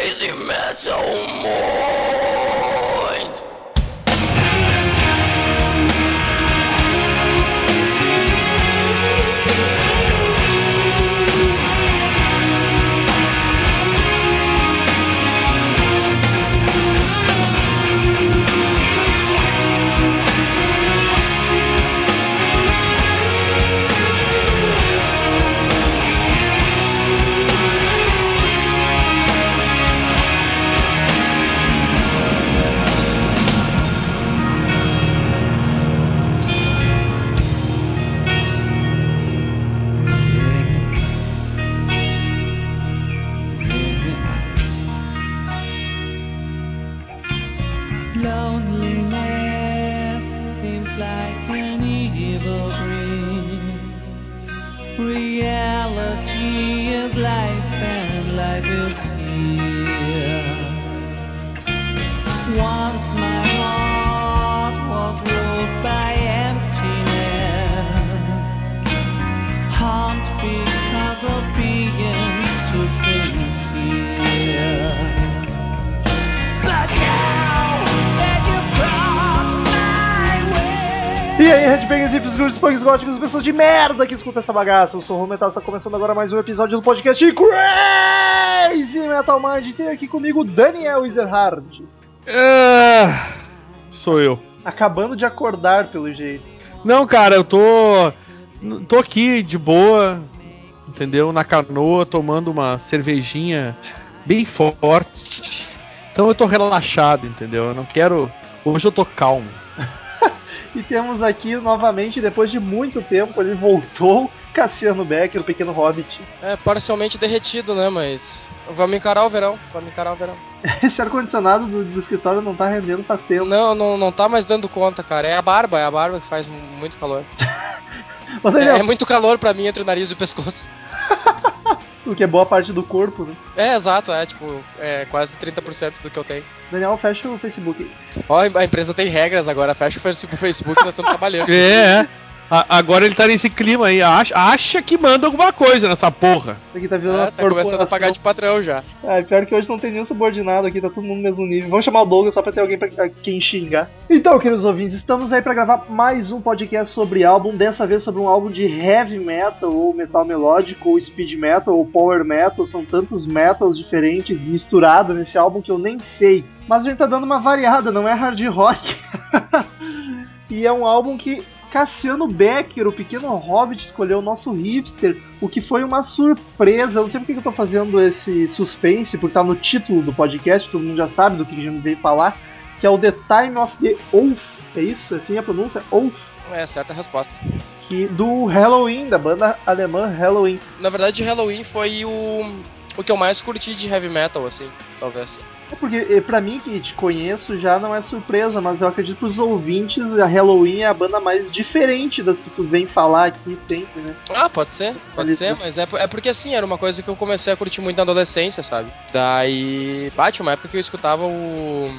crazy metal mind. De merda que escutam essa bagaça. Eu sou o Home Metal, está começando agora mais um episódio do podcast Crazy Metal Mind. Tem aqui comigo Daniel Ezerhard, Ah, sou eu. acabando de acordar pelo jeito. Não, cara, eu tô. tô aqui de boa, entendeu? Na canoa, tomando uma cervejinha bem forte. Então eu tô relaxado, entendeu? Eu não quero. Hoje eu tô calmo. E temos aqui novamente, depois de muito tempo, ele voltou, Cassiano Becker, o pequeno hobbit. É, parcialmente derretido, né? Mas vamos encarar o verão. Vamos encarar o verão. Esse ar-condicionado do, do escritório não tá rendendo faz tempo. Não, não, não tá mais dando conta, cara. É a barba, é a barba que faz mu- muito calor. É, é muito calor pra mim entre o nariz e o pescoço. O que é boa parte do corpo, né? É, exato, é tipo, é quase 30% do que eu tenho. Daniel, fecha o Facebook. Ó, a empresa tem regras agora, fecha o Facebook, nós estamos trabalhando. É, é. A- agora ele tá nesse clima aí. Acha, acha que manda alguma coisa nessa porra. Isso aqui tá virando É, uma tá começando a pagar de patrão já. Ah, pior que hoje não tem nenhum subordinado aqui, tá todo mundo no mesmo nível. Vamos chamar o Douglas só pra ter alguém pra a quem xingar. Então, queridos ouvintes, estamos aí pra gravar mais um podcast sobre álbum, dessa vez sobre um álbum de heavy metal, ou metal melódico, ou speed metal, ou power metal. São tantos metals diferentes misturados nesse álbum que eu nem sei. Mas a gente tá dando uma variada, não é hard rock. e é um álbum que Cassiano Becker, o pequeno hobbit, escolheu o nosso hipster, o que foi uma surpresa. Eu não sei porque que eu tô fazendo esse suspense, porque tá no título do podcast, todo mundo já sabe do que a gente veio falar, que é o The Time of the Oath. É isso? Assim a pronúncia? Oath. É, certa resposta. Que, do Halloween, da banda alemã Halloween. Na verdade, Halloween foi o, o que eu mais curti de heavy metal, assim, talvez. É porque, eh, pra mim que te conheço, já não é surpresa, mas eu acredito que pros ouvintes, a Halloween é a banda mais diferente das que tu vem falar aqui sempre, né? Ah, pode ser, pode ser, mas é, é porque assim, era uma coisa que eu comecei a curtir muito na adolescência, sabe? Daí, bate uma época que eu escutava o,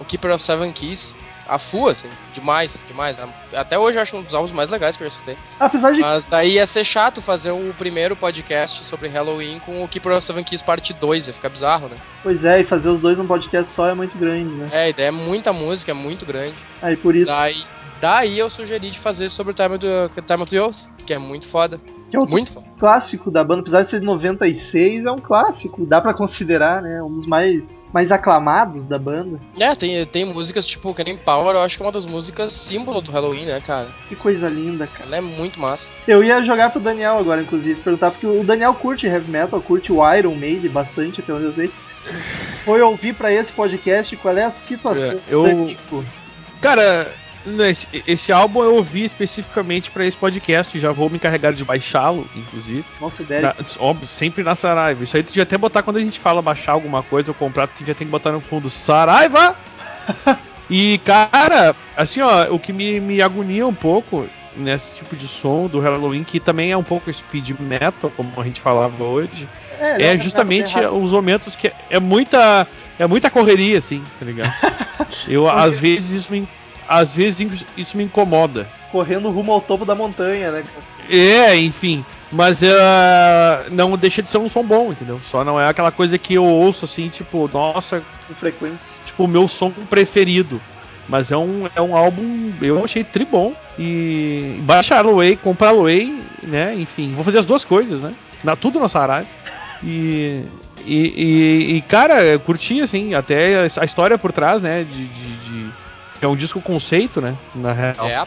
o Keeper of Seven Keys, a full, assim, demais, demais. né? Até hoje eu acho um dos álbuns mais legais que eu já escutei. Apesar de Mas daí ia ser chato fazer o primeiro podcast sobre Halloween com o Keeper of Seven Keys parte 2, ia ficar bizarro, né? Pois é, e fazer os dois num podcast só é muito grande, né? É, a ideia é muita música, é muito grande. Aí por isso Daí, daí eu sugeri de fazer sobre o Time of the, Time of the Oath, que é muito foda. Que é um Muito clássico da banda, apesar de ser de 96, é um clássico, dá pra considerar, né? Um dos mais, mais aclamados da banda. É, tem, tem músicas tipo Canning Power, eu acho que é uma das músicas símbolo do Halloween, né, cara? Que coisa linda, cara. Ela é muito massa. Eu ia jogar pro Daniel agora, inclusive, perguntar, porque o Daniel curte heavy metal, curte o Iron Maiden bastante, até onde eu sei. Foi ouvir pra esse podcast qual é a situação É, eu- do Danico. Cara, esse, esse álbum eu ouvi especificamente pra esse podcast. Já vou me encarregar de baixá-lo, inclusive. Nossa ideia. Na- óbvio, sempre na Saraiva. Isso aí tu devia até botar quando a gente fala baixar alguma coisa ou comprar, tu já tem que botar no fundo Saraiva! e, cara, assim, ó, o que me, me agonia um pouco nesse tipo de som do Halloween, que também é um pouco speed metal, como a gente falava hoje, é um justamente bem os momentos que é muita é muita correria assim, tá ligado? Eu às vezes isso me às vezes isso me incomoda. Correndo rumo ao topo da montanha, né? É, enfim. Mas uh, não deixa de ser um som bom, entendeu? Só não é aquela coisa que eu ouço assim, tipo, nossa. Com frequência. Tipo, o meu som preferido. Mas é um, é um álbum, eu achei tri bom. E baixar Aloe, comprar Aloe, né? Enfim, vou fazer as duas coisas, né? Na, tudo na Saraiva. E, e, e, e, cara, eu curti, assim, até a história por trás, né? De, de, de, É um disco conceito, né? Na real. É.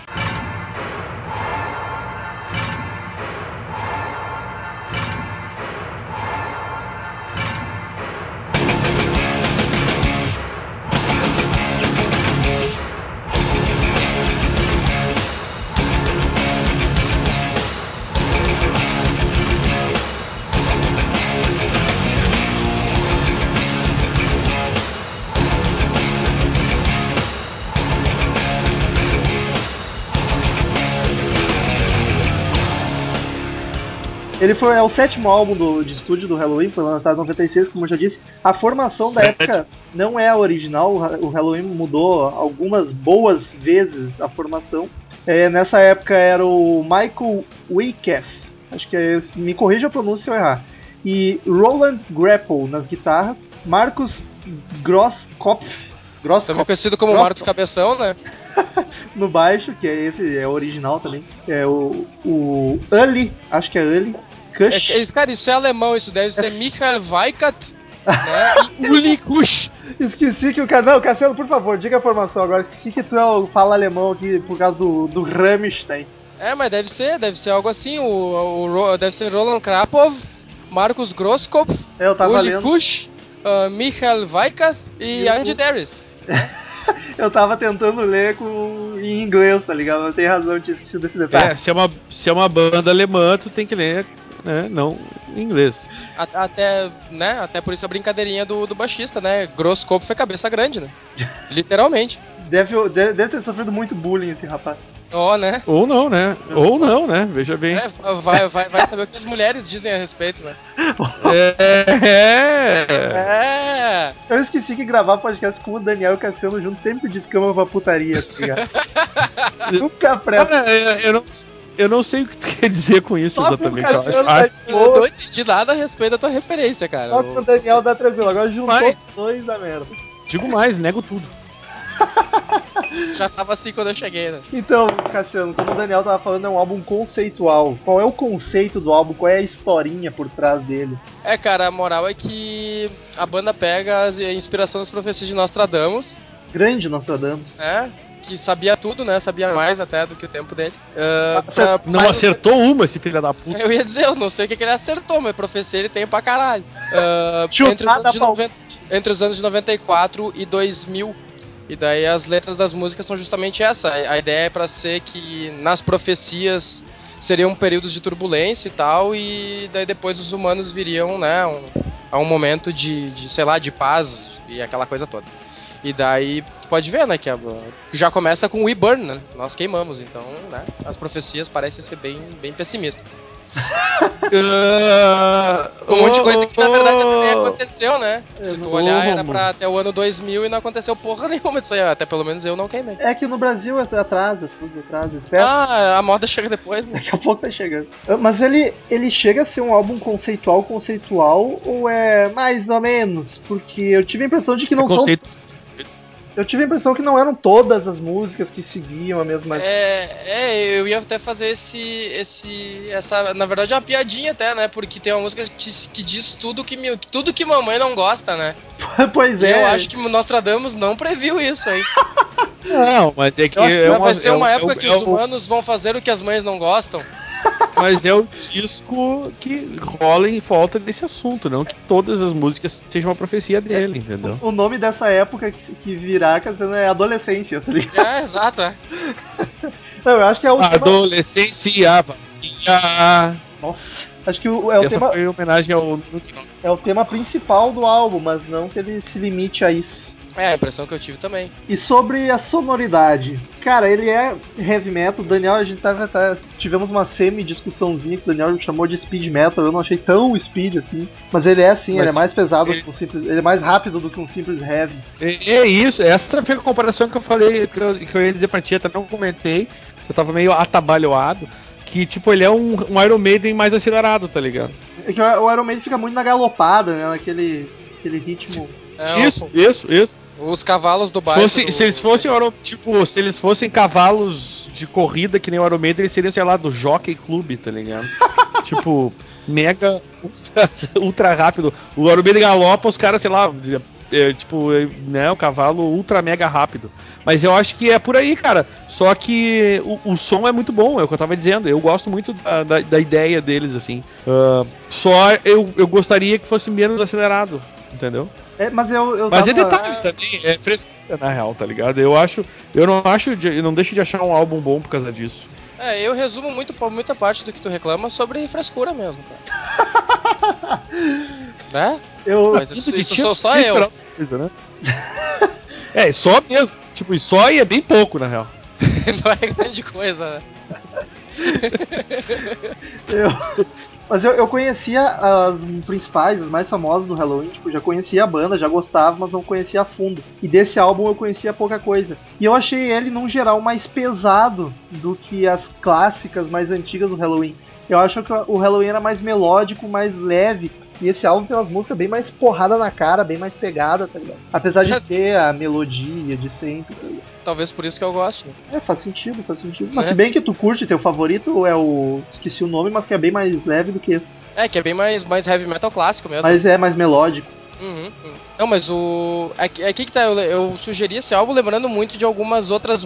foi é o sétimo álbum do, de estúdio do Halloween, foi lançado em 96, como eu já disse. A formação da época não é a original, o Halloween mudou algumas boas vezes a formação. É, nessa época era o Michael Wyckoff, acho que é, me corrija a pronúncia se eu errar, e Roland Grapple nas guitarras, Marcos Grosskopf, Grosskopf também conhecido como Marcos Cabeção, né? no baixo, que é esse, é original também. É o, o Uli, acho que é Uli. Kusch. É, cara, isso é alemão, isso deve ser Michael Weikert né? e Uli Kusch. Esqueci que o cara. Não, Cassiano, por favor, diga a formação agora. Esqueci que tu é o fala alemão aqui por causa do, do Rammstein. É, mas deve ser, deve ser algo assim. O, o deve ser Roland Krapov, Marcos Grosskopf, é, Uli Kusch, uh, Michael Weikert e, e Andy o... Darius. eu tava tentando ler com... em inglês, tá ligado? Não tem razão, eu tinha esquecido desse detalhe. É, se é uma, se é uma banda alemã, tu tem que ler, né? Não em inglês. Até, né? Até por isso a brincadeirinha do, do baixista, né? Grosso corpo foi cabeça grande, né? Literalmente. Deve, deve, deve ter sofrido muito bullying esse rapaz. Oh, né? Ou não, né? Ou não, né? Veja bem. É, vai, vai, vai saber o que as mulheres dizem a respeito, né? É. é. Eu esqueci que gravar podcast com o Daniel e o Cassiano junto sempre descama pra putaria, tá ligado? Nunca presta. eu, eu, não, eu não sei o que tu quer dizer com isso Só exatamente. Eu, acho, acho... eu não entendi nada a respeito da tua referência, cara. Só com o Daniel dá tranquilo. Agora juntou os dois da merda. Digo mais, nego tudo. Já tava assim quando eu cheguei, né? Então, Cassiano, como o Daniel tava falando, é um álbum conceitual. Qual é o conceito do álbum? Qual é a historinha por trás dele? É, cara, a moral é que a banda pega a inspiração das profecias de Nostradamus. Grande Nostradamus. É, que sabia tudo, né? Sabia mais até do que o tempo dele. Uh, pra, não acertou uma, esse filho da puta. Eu ia dizer, eu não sei o que, que ele acertou, mas profecia ele tem pra caralho. Uh, entre, os anos de 90, entre os anos de 94 e 2000 e daí as letras das músicas são justamente essa. A ideia é para ser que nas profecias seriam períodos de turbulência e tal, e daí depois os humanos viriam, né, um, a um momento de, de, sei lá, de paz e aquela coisa toda. E daí tu pode ver, né, que a, já começa com We Burn, né? Nós queimamos, então, né, as profecias parecem ser bem, bem pessimistas uh, um monte de coisa que na verdade nem aconteceu, né? Se tu olhar, era pra até o ano 2000 e não aconteceu porra nenhuma disso aí. Até pelo menos eu não queimei. É que no Brasil atrasa, tudo atrasa. Ah, a moda chega depois, né? Daqui a pouco tá chegando. Mas ele, ele chega a ser um álbum conceitual, conceitual, ou é mais ou menos? Porque eu tive a impressão de que não é são. Eu tive a impressão que não eram todas as músicas que seguiam a mesma. É, é eu ia até fazer esse. esse essa, na verdade, é uma piadinha até, né? Porque tem uma música que, que diz tudo que, tudo que mamãe não gosta, né? pois é. E eu acho que Nostradamus não previu isso aí. Não, mas é que. É uma, vai ser uma é, época é, que os humanos vão fazer o que as mães não gostam. Mas é o disco que rola em volta desse assunto, não que todas as músicas sejam uma profecia dele, entendeu? O nome dessa época que, virá, é adolescência, tá ligado? É, exato, é. Não, eu acho que é o Adolescência vazia. Nossa. Acho que o, é o Essa tema. Foi homenagem ao. É o tema principal do álbum, mas não que ele se limite a isso. É, a impressão que eu tive também. E sobre a sonoridade. Cara, ele é heavy metal. O Daniel, a gente tava, tá, tivemos uma semi-discussãozinha que o Daniel chamou de speed metal. Eu não achei tão speed assim. Mas ele é assim, mas ele é mais pesado ele... que um simples. Ele é mais rápido do que um simples heavy. É, é isso, essa foi a comparação que eu falei, que eu, que eu ia dizer pra ti, até não comentei. eu tava meio atabalhoado, que, tipo, ele é um, um Iron Maiden mais acelerado, tá ligado? É que o Iron Maiden fica muito na galopada, né? Naquele aquele ritmo. É, isso, isso, isso. Os cavalos do Se, bairro. fosse- do- se eles fossem, tipo, se eles fossem cavalos de corrida que nem o Maiden, eles seriam, sei lá, do Jockey Club, tá ligado? tipo, mega ultra, ultra rápido. O Maiden galopa, os caras, sei lá, é, tipo, é, né, o cavalo ultra mega rápido. Mas eu acho que é por aí, cara. Só que o, o som é muito bom, é o que eu tava dizendo. Eu gosto muito da, da, da ideia deles, assim. Ah, só eu, eu gostaria que fosse menos acelerado, entendeu? É, mas eu, eu Mas é tava- detalhe também, é frescura na real, tá ligado? Eu acho, eu não acho, de- eu não deixo de achar um álbum bom por causa disso. É, eu resumo muito, muita parte do que tu reclama sobre frescura mesmo, cara. né? Eu, Mas isso, isso tinha sou só eu. coisa, né? é, só mesmo. Tipo, e só e é bem pouco, na real. Não é grande coisa, né? eu- mas eu, eu conhecia as principais, as mais famosas do Halloween, tipo, já conhecia a banda, já gostava, mas não conhecia a fundo. E desse álbum eu conhecia pouca coisa. E eu achei ele, num geral, mais pesado do que as clássicas mais antigas do Halloween. Eu acho que o Halloween era mais melódico, mais leve. E esse álbum tem umas músicas bem mais porrada na cara, bem mais pegada, tá ligado? Apesar de ter a melodia de sempre. tá ligado? Talvez por isso que eu gosto. Né? É, faz sentido, faz sentido. Mas Né? se bem que tu curte, teu favorito é o. Esqueci o nome, mas que é bem mais leve do que esse. É, que é bem mais, mais heavy metal clássico mesmo. Mas é mais melódico. Uhum, uhum. Não, mas o. É que é que tá, eu, eu sugeri esse álbum lembrando muito de algumas outras,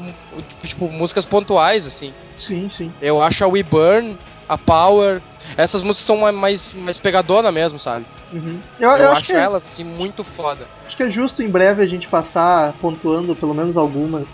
tipo, músicas pontuais, assim. Sim, sim. Eu acho a We Burn, a Power. Essas músicas são ma- mais, mais pegadona mesmo, sabe? Uhum. Eu, Eu, eu acho, acho é- elas, assim, muito foda. acho que é justo em breve a gente passar pontuando pelo menos algumas.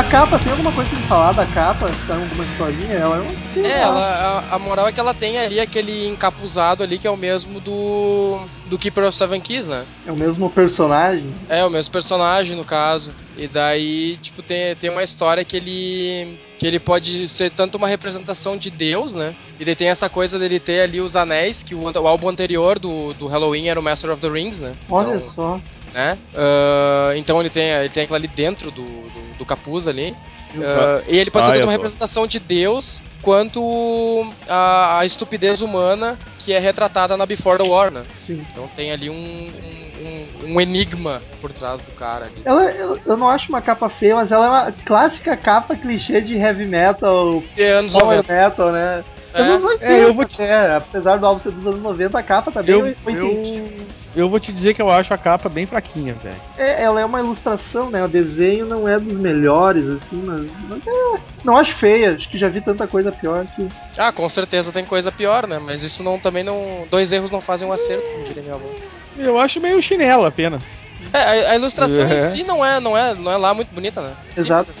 A capa, tem alguma coisa pra me falar da capa? Tem alguma historinha? Ela é uma. sei É, ela, a, a moral é que ela tem ali aquele encapuzado ali que é o mesmo do. do Keeper of Seven Keys, né? É o mesmo personagem. É, o mesmo personagem, no caso. E daí, tipo, tem, tem uma história que ele. que ele pode ser tanto uma representação de Deus, né? Ele tem essa coisa dele ter ali os anéis, que o, o álbum anterior do, do Halloween era o Master of the Rings, né? Olha Então, só. né? Ah, então ele tem, ele tem aquilo ali dentro do, do, do capuz ali. Ah, e ele pode ser Ah, uma representação de Deus quanto a, a estupidez humana que é retratada na Before the War, né? Sim. Então tem ali um, um, um- um enigma por trás do cara ali. Ela, eu, eu não acho uma capa feia, mas ela é uma clássica capa clichê de heavy metal, É anos power 90. metal, né? É. Anos 80, É, eu vou te- até, apesar do álbum ser dos anos 90, a capa tá bem Eu, oitentíssima. eu, eu vou te dizer que eu acho a capa bem fraquinha, velho. É, ela é uma ilustração, né? O desenho não é dos melhores, assim, mas, mas é, não acho feia. Acho que já vi tanta coisa pior que. Ah, com certeza tem coisa pior, né? Mas isso não também não. Dois erros não fazem um acerto, como diria minha avó. Eu acho meio chinelo apenas. É, a, a ilustração É. em si não é, não, é, não é lá muito bonita, né? Simples Exato. assim.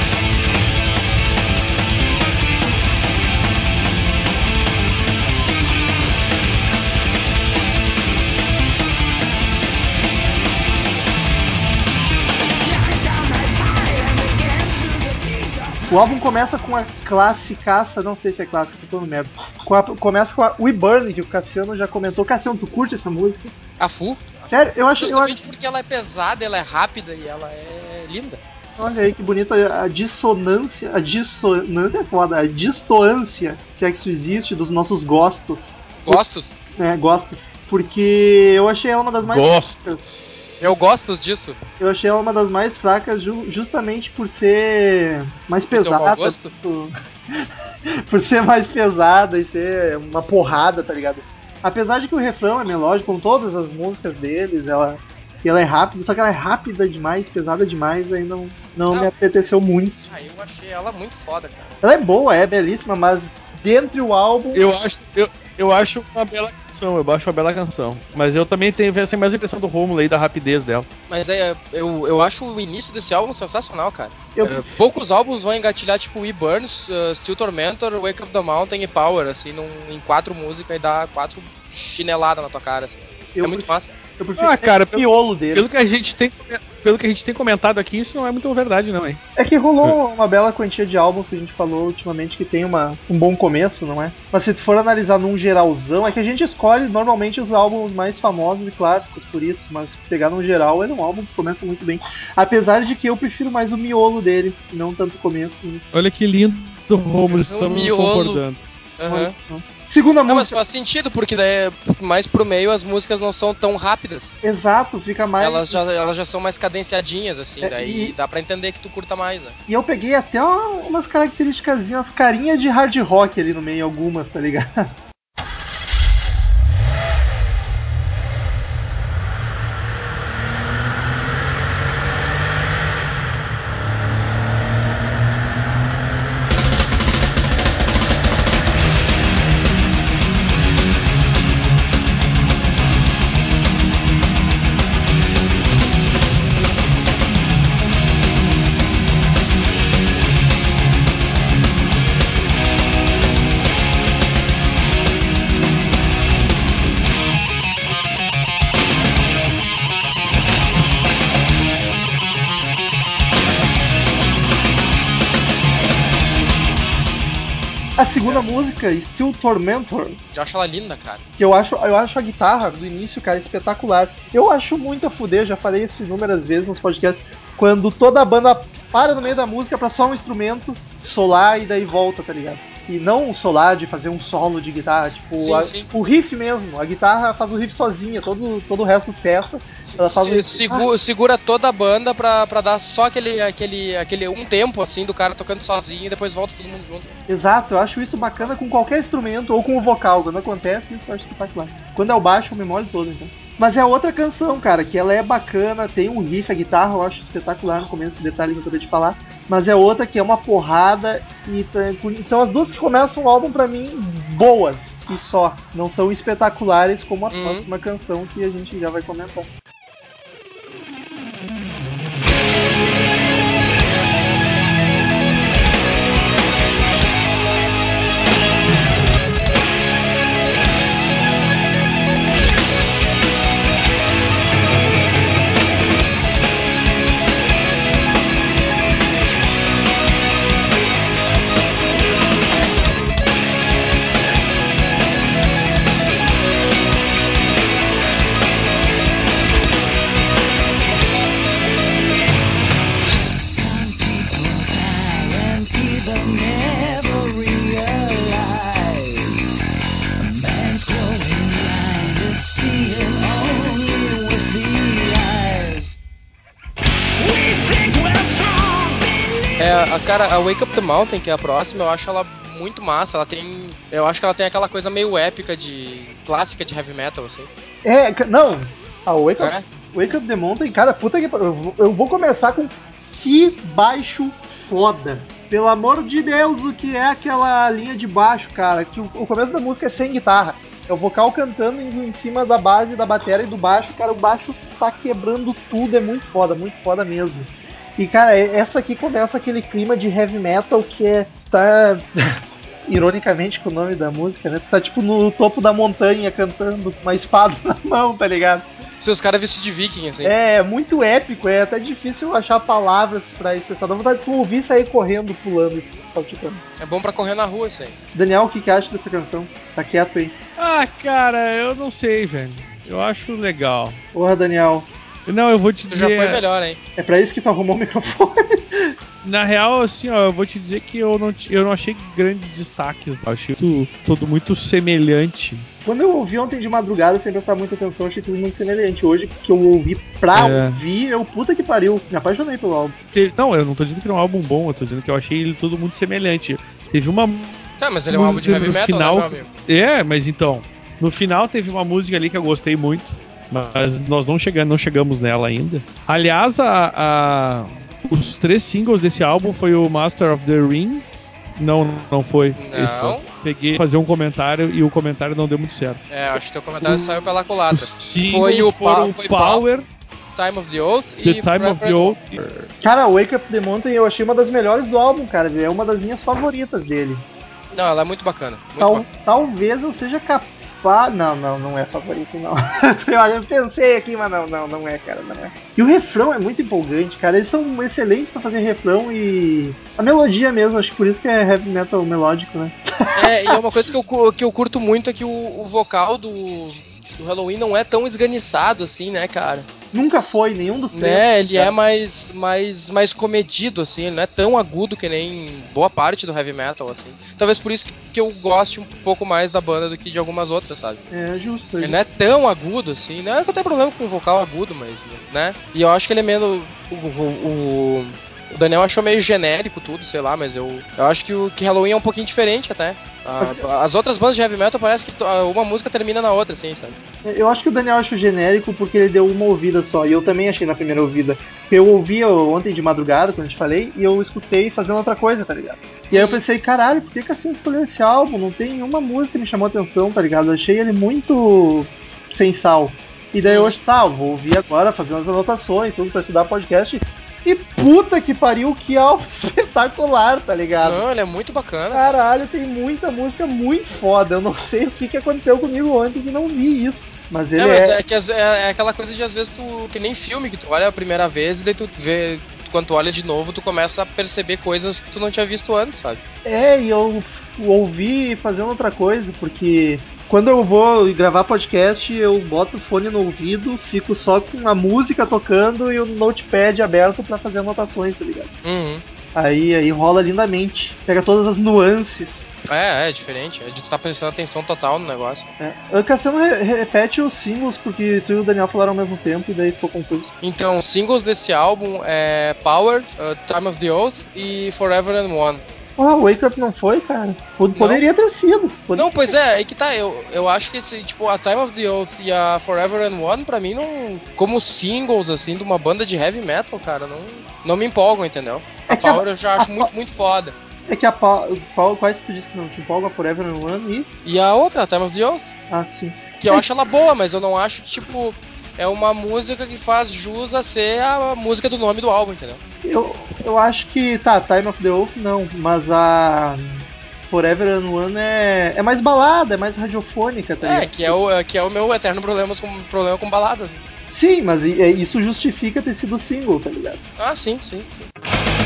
O álbum começa com a classicaça, não sei se é clássica, tô falando merda. Com a- começa com a We Burn, que o Cassiano já comentou. Cassiano, tu curte essa música? A Fu, Sério, eu acho, eu acho. justamente porque ela é pesada, ela é rápida e ela é linda. Olha aí que bonita a dissonância. A dissonância é foda, a distoância, se é que isso existe, dos nossos gostos. Gostos? né, gostos. Porque eu achei ela uma das mais Gosto. Eu gosto disso. Eu achei ela uma das mais fracas ju- justamente por ser mais pesada. Por, por ser mais pesada e ser uma porrada, tá ligado? Apesar de que o refrão é melódico, com todas as músicas deles, ela E ela é rápida, só que ela é rápida demais, pesada demais, aí não, não Não. me apeteceu muito. Ah, eu achei ela muito foda, cara. Ela é boa, é belíssima, mas dentre o álbum. Eu acho, eu, eu acho uma bela canção, eu acho uma bela canção. Mas eu também tenho essa mesma impressão do Romulo aí, da rapidez dela. Mas é, eu, eu acho o início desse álbum sensacional, cara. Eu- É, poucos álbuns vão engatilhar, tipo, We Burns, uh, Steel Tormentor, Wake Up the Mountain e Power, assim, num- em quatro músicas e dar quatro chineladas na tua cara, assim. eu, é muito massa. eu prefiro Ah, cara, o pelo, miolo dele. pelo que a gente tem, pelo que a gente tem comentado aqui, isso não é muito verdade, não, hein? É que rolou uma bela quantia de álbuns que a gente falou ultimamente que tem uma, um bom começo, não é? Mas se tu for analisar num geralzão, é que a gente escolhe normalmente os álbuns mais famosos e clássicos por isso, mas se pegar num geral, ele é um álbum que começa muito bem. Apesar de que eu prefiro mais o miolo dele, não tanto o começo. né? Olha que lindo, Romulo, estamos miolo. concordando. Aham. Segunda Não, mas música. faz sentido, porque daí, mais pro meio as músicas não são tão rápidas. Exato, fica mais. Elas já, elas já são mais cadenciadinhas, assim, É, daí e- dá pra entender que tu curta mais, né? E eu peguei até uma- umas características, umas carinhas de hard rock ali no meio, algumas, tá ligado? A segunda música, Still Tormentor, Eu acho ela linda, cara. que eu acho, eu acho a guitarra do início, cara, espetacular. Eu acho muito a fuder, já falei isso inúmeras vezes nos podcasts, quando toda a banda para no meio da música pra só um instrumento solar e daí volta, tá ligado? E não um solar de fazer um solo de guitarra, tipo, Sim, a- sim. o riff mesmo. A guitarra faz o riff sozinha, todo, todo o resto cessa. Ela faz Se- um- segu- Segura toda a banda pra, pra dar só aquele, aquele, aquele um tempo, assim, do cara tocando sozinho e depois volta todo mundo junto. Exato, eu acho isso bacana com qualquer instrumento ou com o vocal. Quando acontece, isso eu acho espetacular. Quando é o baixo, eu me molho todo, então. Mas é outra canção, cara, que ela é bacana, tem um riff, a guitarra eu acho espetacular no começo, esse detalhe que eu acabei de falar. Mas é outra que é uma porrada e são as duas que começam o álbum pra mim boas e só. Não são espetaculares como a Uhum. próxima canção que a gente já vai comentar. É, a cara, a Wake Up the Mountain, que é a próxima, eu acho ela muito massa. Ela tem. Eu acho que ela tem aquela coisa meio épica de. clássica de heavy metal, assim. É, não, a Wake Up, É? Wake Up the Mountain, cara, puta que. Eu vou- Eu vou começar com que baixo foda. Pelo amor de Deus, o que é aquela linha de baixo, cara? Que o, o começo da música é sem guitarra. É o vocal cantando em, em cima da base da bateria e do baixo. Cara, o baixo tá quebrando tudo. É muito foda, muito foda mesmo. E, cara, é- essa aqui começa aquele clima de heavy metal que é. tá. Ironicamente com o nome da música, né? Tu tá tipo no topo da montanha cantando com uma espada na mão, tá ligado? Se os caras vestidos de viking, assim. É muito épico, é até difícil achar palavras pra expressar. Dá vontade de tu ouvir e sair correndo, pulando e saltitando. É bom pra correr na rua isso aí. Daniel, o que, que acha dessa canção? Tá quieto aí. Ah, cara, eu não sei, velho. Eu acho legal. Porra, Daniel. Não, eu vou te Tu já dizer. foi melhor, hein? É pra isso que tu arrumou o microfone? Na real, assim, ó, eu vou te dizer que eu não, eu não achei grandes destaques. Eu achei tudo, tudo muito semelhante. Quando eu ouvi ontem de madrugada, sem prestar muita atenção, achei tudo muito semelhante. Hoje que eu ouvi pra É. ouvir, eu puta que pariu. Me apaixonei pelo álbum. Não, eu não tô dizendo que era um álbum bom, eu tô dizendo que eu achei ele tudo muito semelhante. Teve uma. Tá, mas ele é um álbum de heavy metal, final- né, meu amigo? É, mas então. No final teve uma música ali que eu gostei muito. Mas nós não chegamos, não chegamos nela ainda. Aliás, a, a- os três singles desse álbum foi o Master of the Rings. Não, não foi. Não. Esse. Peguei fazer um comentário e o comentário não deu muito certo. É, acho que teu comentário saiu pela singles Foi o foram Pa- foi Power, Time of the Oath The e Time of the Oath. Cara, Wake Up the Mountain eu achei uma das melhores do álbum, cara. É uma das minhas favoritas dele. Não, ela é muito bacana. Muito Tal- bacana. talvez eu seja capaz. Não, não, não é favorito, não. eu pensei aqui, mas não, não, não é, cara, não é. E o refrão é muito empolgante, cara. Eles são excelentes pra fazer refrão e. A melodia mesmo, acho que por isso que é heavy metal melódico, né? É, e é uma coisa que eu, que eu curto muito é que o, o vocal do, do Halloween não é tão esganiçado assim, né, cara? Nunca foi nenhum dos três. Né, ele é mais, mais, mais comedido, assim, ele não é tão agudo que nem boa parte do heavy metal, assim. Talvez por isso que, que eu goste um pouco mais da banda do que de algumas outras, sabe? É justo. Ele não é tão agudo assim, não é que eu tenho problema com vocal agudo, mas, né? E eu acho que ele é menos. O, o, o- o Daniel achou meio genérico tudo, sei lá, mas eu, eu acho que o que Halloween é um pouquinho diferente até. A- as outras bandas de heavy metal parece que uma música termina na outra, assim, sabe? Eu acho que o Daniel achou genérico porque ele deu uma ouvida só. E eu também achei na primeira ouvida. Eu ouvi ontem de madrugada, quando eu te falei, e eu escutei fazendo outra coisa, tá ligado? E aí eu pensei, caralho, por que, que assim escolheu esse álbum? Não tem nenhuma música que me chamou atenção, tá ligado? Eu achei ele muito sem sal. E daí eu acho, tá, vou ouvir agora, fazer umas anotações, tudo pra estudar podcast. E puta que pariu, que álbum espetacular, tá ligado? Não, ele é muito bacana. Caralho, tem muita música muito foda. Eu não sei o que, que aconteceu comigo ontem que não vi isso. Mas ele É, é. mas é, que as- é, é aquela coisa de às vezes tu. Que nem filme, que tu olha a primeira vez e daí tu vê. Quando tu olha de novo, tu começa a perceber coisas que tu não tinha visto antes, sabe? É, e eu ouvi fazendo outra coisa, porque quando eu vou gravar podcast, eu boto o fone no ouvido, fico só com a música tocando e o notepad aberto pra fazer anotações, tá ligado? Uhum. Aí, aí rola lindamente. Pega todas as nuances. É, é diferente. É de tu tá prestando atenção total no negócio. É. Cassiano re- repete os símbolos porque tu e o Daniel falaram ao mesmo tempo e daí ficou confuso. Então, os singles desse álbum é Power, uh, Time of the Oath e Forever and One. Ah, o Wake Up não foi, cara. Pod- Poderia ter sido. Poderia Não, pois é, aí que tá. Eu, eu acho que esse, tipo, a Time of the Oath e a Forever and One, pra mim, não. Como singles, assim, de uma banda de heavy metal, cara, não, não me empolgam, entendeu? A É que a- Power eu já acho muito, muito foda. É que a Pa- Paulo, quais tu disse que não te empolga Forever and One e. E a outra, a Time of the Oath, Ah, sim. que eu acho ela boa, mas eu não acho que, tipo. É uma música que faz jus a ser a música do nome do álbum, entendeu? Eu, eu acho que. Tá, Time of the Oath não, mas a. Forever and One é, é mais balada, é mais radiofônica, tá É, ligado? que é o, é, que é o meu eterno problema com, problema com baladas. Né? Sim, mas é- isso justifica ter sido single, tá ligado? Ah, sim, sim. sim.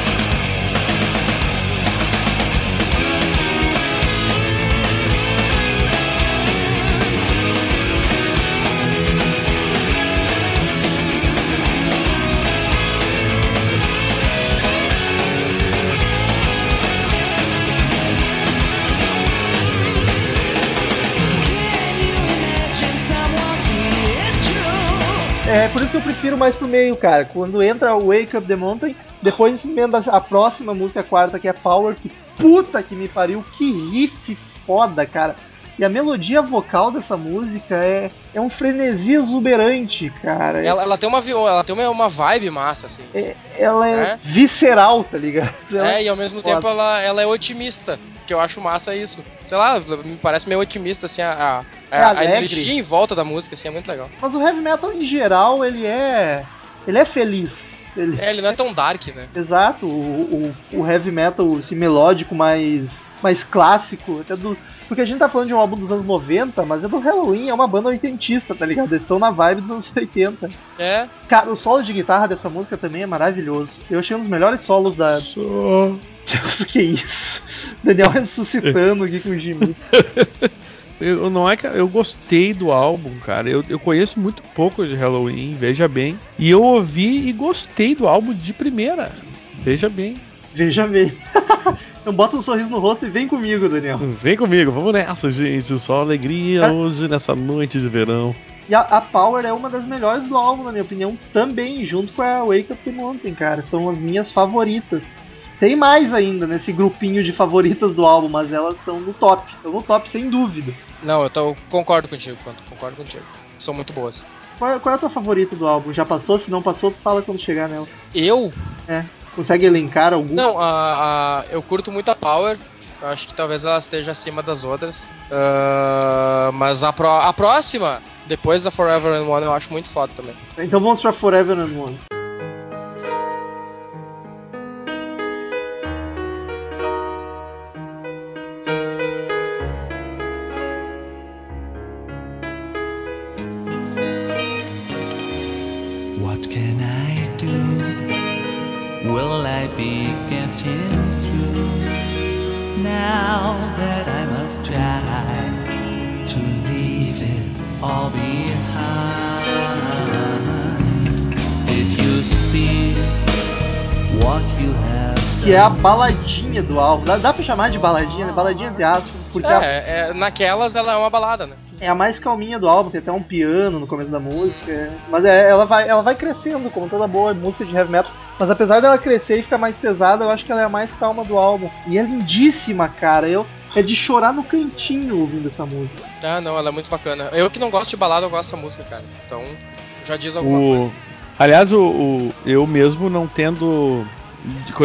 É por isso que eu prefiro mais pro meio, cara. Quando entra o Wake Up the Mountain, depois emenda a próxima música, a quarta, que é Power, que puta que me pariu, que riff foda, cara. E a melodia vocal dessa música é, é um frenesi exuberante, cara. Ela, ela tem, uma, ela tem uma, uma vibe massa, assim. É- ela é, É? visceral, tá ligado? Ela É, e ao mesmo foda. tempo ela, ela é otimista. Que eu acho massa isso. Sei lá, me parece meio otimista, assim, a, a, É a energia em volta da música, assim, é muito legal. Mas o heavy metal em geral, ele é. Ele é feliz. Ele, É, ele não é tão dark, né? Exato, o, o, o heavy metal esse melódico mais, mais clássico, até do. Porque a gente tá falando de um álbum dos anos 90, mas é do Halloween, é uma banda oitentista, tá ligado? Eles estão na vibe dos anos 80. É, Cara, o solo de guitarra dessa música também é maravilhoso. Eu achei um dos melhores solos da. Só. Deus, que isso? Daniel ressuscitando aqui com o Jimmy. Eu, não é que eu gostei do álbum, cara. Eu, eu conheço muito pouco de Halloween, veja bem. E eu ouvi e gostei do álbum de primeira. Veja bem. Veja bem. Então bota um sorriso no rosto e vem comigo, Daniel. Vem comigo, vamos nessa, gente. Só alegria hoje nessa noite de verão. E a, a Power é uma das melhores do álbum, na minha opinião, também, junto com a Wake Up the Mountain, cara. São as minhas favoritas. Tem mais ainda nesse grupinho de favoritas do álbum, mas elas estão no top. Estão no top, sem dúvida. não, eu tô, concordo contigo, concordo contigo. São muito boas. Qual, é- qual é a tua favorita do álbum? Já passou? Se não passou, fala quando chegar nela. Eu? É. Consegue elencar algum? Não, a, a- eu curto muito a Power. Acho que talvez ela esteja acima das outras. Ah, mas a, pró- a próxima, depois da Forever and One, eu acho muito foda também. Então vamos pra Forever and One. É a baladinha do álbum. Dá, dá pra chamar de baladinha, né? Baladinha entre aspas. Porque a- É, é, naquelas ela é uma balada, né? é a mais calminha do álbum, tem até um piano no começo da música. é. Mas é, ela, vai, ela vai crescendo, como toda boa música de heavy metal. Mas apesar dela crescer e ficar mais pesada, eu acho que ela é a mais calma do álbum. E é lindíssima, cara. Eu, é de chorar no cantinho ouvindo essa música. Ah, não, ela é muito bacana. Eu que não gosto de balada, eu gosto dessa música, cara. Então, já diz alguma coisa. O... Aliás, o, o- eu mesmo não tendo.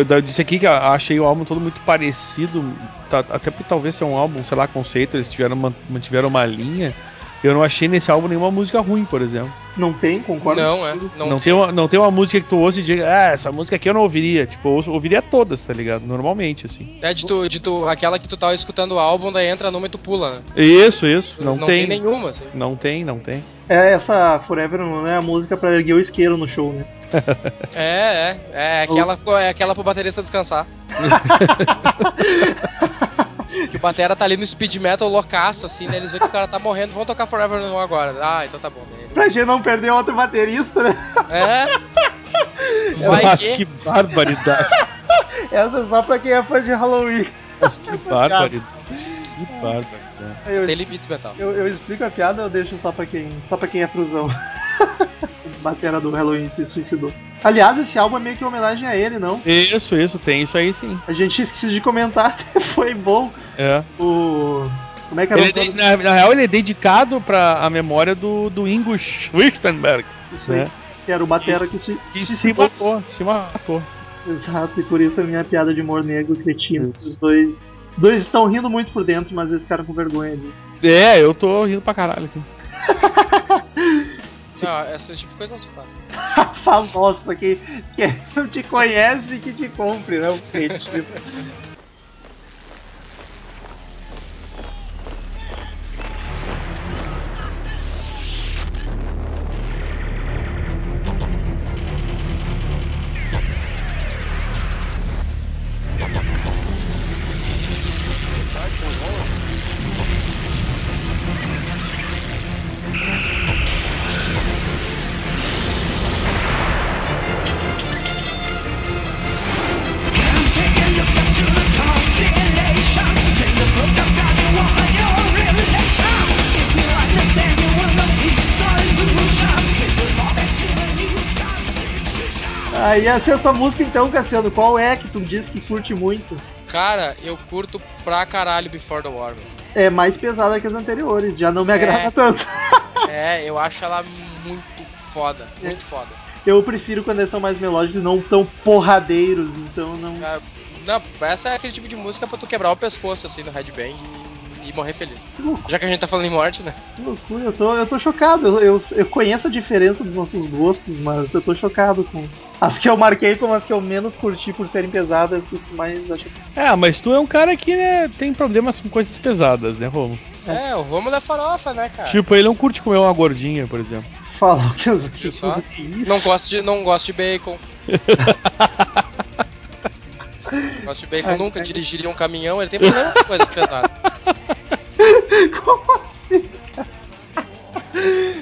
Eu disse aqui que achei o álbum todo muito parecido. tá- até por talvez ser um álbum, sei lá, conceito, eles tiveram, man- mantiveram uma linha. Eu não achei nesse álbum nenhuma música ruim, por exemplo. Não tem, concordo? Não, é. Não, Não, tem uma, não tem uma música que tu ouça e diga, ah, essa música aqui eu não ouviria. Tipo, eu ouço- ouviria todas, tá ligado? Normalmente, assim. É de tu, de tu, aquela que tu tava escutando o álbum, daí entra numa e tu pula, né? Isso, isso. Não, tem. tem. nenhuma, assim. Não tem, não tem. É essa Forever One é a música pra erguer o isqueiro no show, né? É, é. É aquela, é aquela pro baterista descansar. o batera tá ali no speed metal loucaço, assim, né? Eles veem que o cara tá morrendo, vão tocar Forever No agora. Ah, então tá bom. né? Pra gente não perder outro baterista, né? É. Vai Mas que... que barbaridade. Essa é só pra quem é fã de Halloween. Mas que barbaridade. Que barbaridade. Eu, Tem limites, metal. eu, eu explico a piada ou eu deixo só pra quem, só pra quem é frusão? batera do Halloween se suicidou. Aliás, esse álbum é meio que uma homenagem a ele, não? Isso, isso, tem isso aí sim. A gente esqueceu de comentar, foi bom É. o... Como é que era Ele o é de- na, na real, ele é dedicado pra a memória do, do Ingo Schwichtenberg, Isso aí, né? que era o batera que se, que se suicidou. matou, se matou. Exato, e por isso a minha piada de humor negro cretino. Os dois, os dois estão rindo muito por dentro, mas eles ficaram com vergonha ali. É, eu tô rindo pra caralho aqui. Não, esse tipo de coisa não se faz. Fala, nossa, que, que não te conhece que te compre, né? O cretino. Aí a sexta música então, Cassiano, qual é que tu disse que curte muito? Cara, eu curto pra caralho Before the War. meu. É mais pesada que as anteriores, já não me agrada É. tanto. É, eu acho ela muito foda. Muito foda. Eu prefiro quando eles são mais melódicos e não tão porradeiros, então não. Ah, Não, essa é aquele tipo de música pra tu quebrar o pescoço assim no headbang e, morrer feliz. Já que a gente tá falando em morte, né? que loucura, eu tô, eu tô chocado. Eu, eu, eu conheço a diferença dos nossos gostos, mas eu tô chocado com. As que eu marquei como as que eu menos curti por serem pesadas, as que mais acho É, mas tu é um cara que né, tem problemas com coisas pesadas, né, Romo? É, o Romulo é farofa, né, cara? Tipo, ele não curte comer uma gordinha, por exemplo. falar que os que isso. Não gosto de, não gosto de bacon. De bacon nunca. Dirigiria um caminhão, ele tem problema com coisas pesadas. Como assim, cara?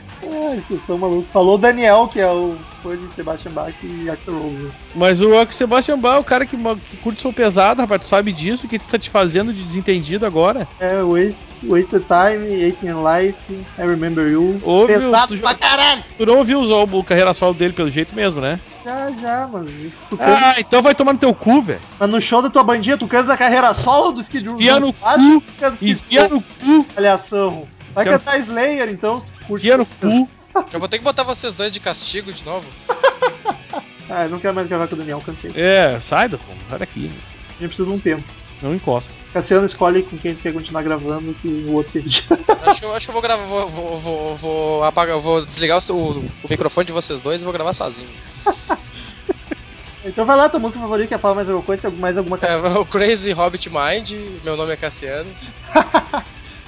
Ai, vocês são malucos. Falou o Daniel, que é o fã de Sebastian Bach e Axl Rose. Mas o Rock Sebastian Bach é o cara que, que curte som pesado, rapaz. Tu sabe disso? O que tu tá te fazendo de desentendido agora? É, Wait, Wait the Time, 18 Life, I Remember You. Ouve o- Pesado tu pra caralho! Tu não ouviu os- o carreira solo dele pelo jeito mesmo, né? Já, já, mas isso tu canta. Ah, então vai tomar no teu cu, velho. Mas no show da tua bandinha, tu canta da carreira solo do Skid Row? Enfia no cu. canta Enfia Row, no cu. Palhação. Vai no- cantar Slayer, então. tu Curte Enfia no cu. Eu vou ter que botar vocês dois de castigo de novo. Ah, eu não quero mais gravar com o Daniel, cansei. É, sai do fundo, sai daqui. A gente precisa de um tempo. Não encosta. Cassiano escolhe com quem quer continuar gravando que o outro se. Acho que, eu- acho que eu vou gravar, vou, vou, vou, vou apagar, vou desligar o, seu- o, o microfone de vocês dois e vou gravar sozinho. então vai lá, tua música favorita, quer falar mais alguma coisa? Mais alguma É, o Crazy Hobbit Mind, meu nome é Cassiano.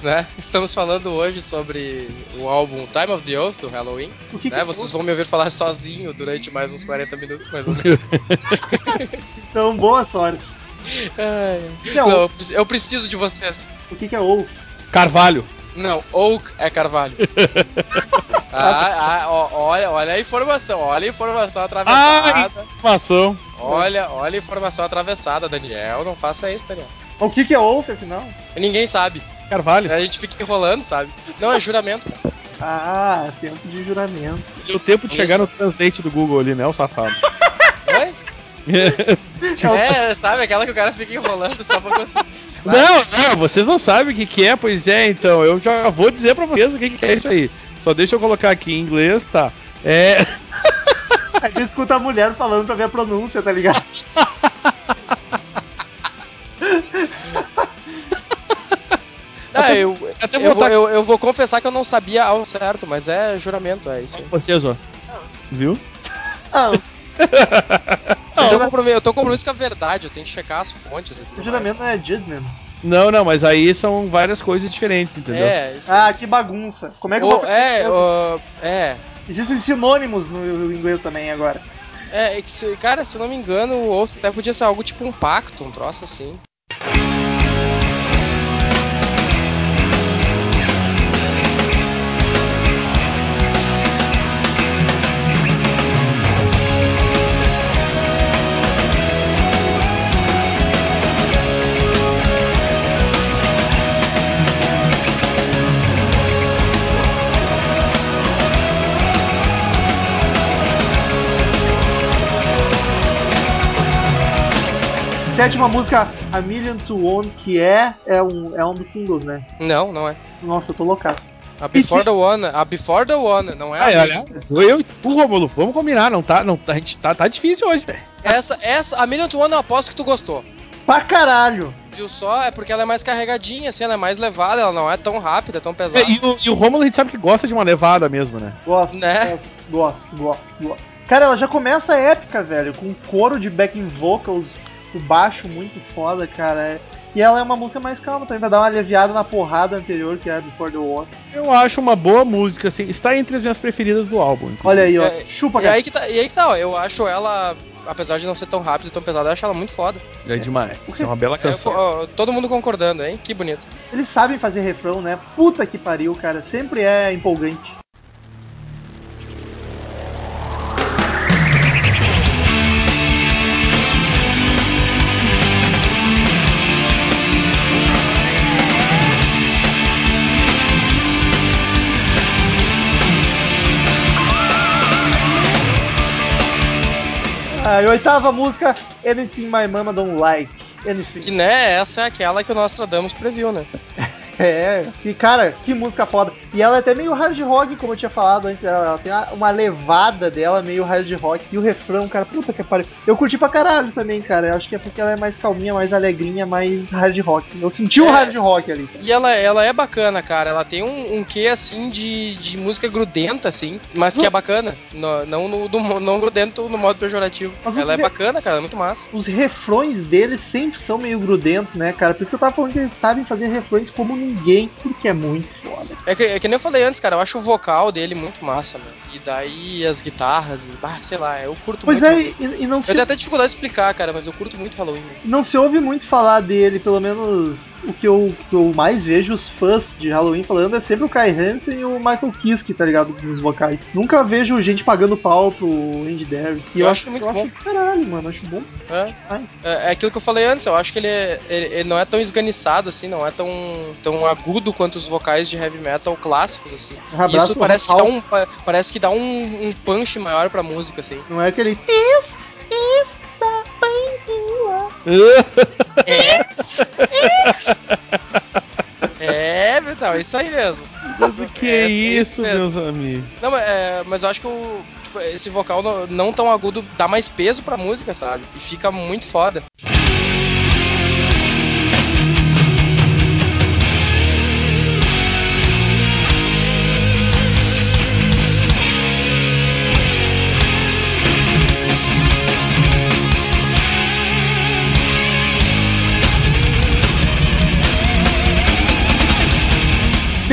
Né? Estamos falando hoje sobre o álbum Time of the Oath do Halloween. Que que Né? é Vocês isso? vão me ouvir falar sozinho durante mais uns 40 minutos, mais ou menos. Então, boa sorte. Que é Não, Oak? eu preci- eu preciso de vocês. O que que é Oak? Carvalho. Não, Oak é Carvalho. Ah, ah, ó, olha, olha a informação, olha a informação atravessada. Ai, informação. Olha, olha a informação atravessada, Daniel. Não faça isso, Daniel. O que que é Wolf, afinal? Ninguém sabe. Carvalho. A gente fica enrolando, sabe? Não, é juramento. cara. Ah, tempo de juramento. Deu tempo de chegar Isso. no translate do Google ali, né, o safado. Oi? É, sabe? Aquela que o cara fica enrolando só pra conseguir. sabe? Não, não, vocês não sabem o que, que é, pois é, então eu já vou dizer pra vocês o que, que é isso aí. Só deixa eu colocar aqui em inglês, tá? É. A gente escuta a mulher falando pra ver a pronúncia, tá ligado? Não, eu, Até eu, vou, eu, eu vou confessar que eu não sabia ao certo, mas é juramento, é isso. vocês, ó. Viu? Ah, Eu tô, compromisso, eu tô compromisso com a verdade, eu tenho que checar as fontes e tudo o mais. juramento não é judgment. Não, não, mas aí são várias coisas diferentes, entendeu? É, isso. Ah, que bagunça. Como é que eu é, ó, é, Existem sinônimos no inglês também agora. é, é cara, se eu não me engano, o outro até podia ser algo tipo um pacto, um troço assim. Sétima música, A Million to One, que é, é, um, é um dos singles, né? Não, não é. Nossa, eu tô loucaço. A Before the One, a Before the One, não é a Ah, mesma. aliás, eu e tu, Romulo, vamos combinar, não tá, não, a gente tá, tá difícil hoje, velho. Essa, essa, a Million to One eu aposto que tu gostou. Pra caralho! Viu só? É porque ela é mais carregadinha, assim, ela é mais levada, ela não é tão rápida, tão pesada. É, e, o, e o Romulo a gente sabe que gosta de uma levada mesmo, né? Gosto, Né? gosto, gosto, gosto. Cara, ela já começa épica, velho, com um coro de backing vocals, o baixo muito foda, cara. é- E ela é uma música mais calma também, vai dar uma aliviada na porrada anterior, que é a Before the War. Eu acho uma boa música, assim, está entre as minhas preferidas do álbum. inclusive. Olha aí, ó. É, Chupa, E cara. aí que tá, e aí que tá, ó, eu acho ela, apesar de não ser tão rápida e tão pesada, eu acho ela muito foda. É demais. Isso é uma bela É, canção. ó, todo mundo concordando, hein? Que bonito. Eles sabem fazer refrão, né? Puta que pariu, cara. Sempre é empolgante. E oitava música, Anything My Mama Don't Like. Anything. Que né, essa é aquela que o Nostradamus previu, né? É, que cara, que música foda. E ela é até meio hard rock, como eu tinha falado antes. Ela, ela tem uma, uma levada dela meio hard rock. E o refrão, cara, puta que pariu. Eu curti pra caralho também, cara. Eu acho que é porque ela é mais calminha, mais alegrinha, mais hard rock. Eu senti o É. hard rock ali. cara. E ela, ela é bacana, cara. Ela tem um, um quê, assim, de, de música grudenta, assim, mas que é bacana. No- não, no, do- não grudento no modo pejorativo. Mas ela é você- bacana, cara, é muito massa. Os refrões deles sempre são meio grudentos, né, cara? Por isso que eu tava falando que eles sabem fazer refrões como ninguém, porque é muito foda. É que, é que nem eu falei antes, cara, eu acho o vocal dele muito massa, mano. E daí as guitarras, e, bah, sei lá, eu curto Pois muito. é, Halloween. e, e não Eu se tenho até dificuldade de explicar, cara, mas eu curto muito Halloween. não se ouve muito falar dele, pelo menos o que eu, que eu mais vejo os fãs de Halloween falando é sempre o Kai Hansen e o Michael Kiske, tá ligado? Nos vocais. Nunca vejo gente pagando pau pro Andy Darius. E Eu eu, acho acho muito eu bom. acho caralho, mano, acho bom. É, é, é aquilo que eu falei antes, eu acho que ele, é- ele, ele não é tão esganiçado assim, não é tão, tão agudo quanto os vocais de heavy metal clássicos, assim. Um Isso parece que, um, pa- parece que dá um, um punch maior pra música, assim. Não é aquele. This is É. É, meu então, é isso aí mesmo. Mas o que é, É, isso, mesmo. meus amigos? Não, mas, é, mas eu acho que o, tipo, esse vocal não, não tão agudo dá mais peso pra música, sabe? E fica muito foda.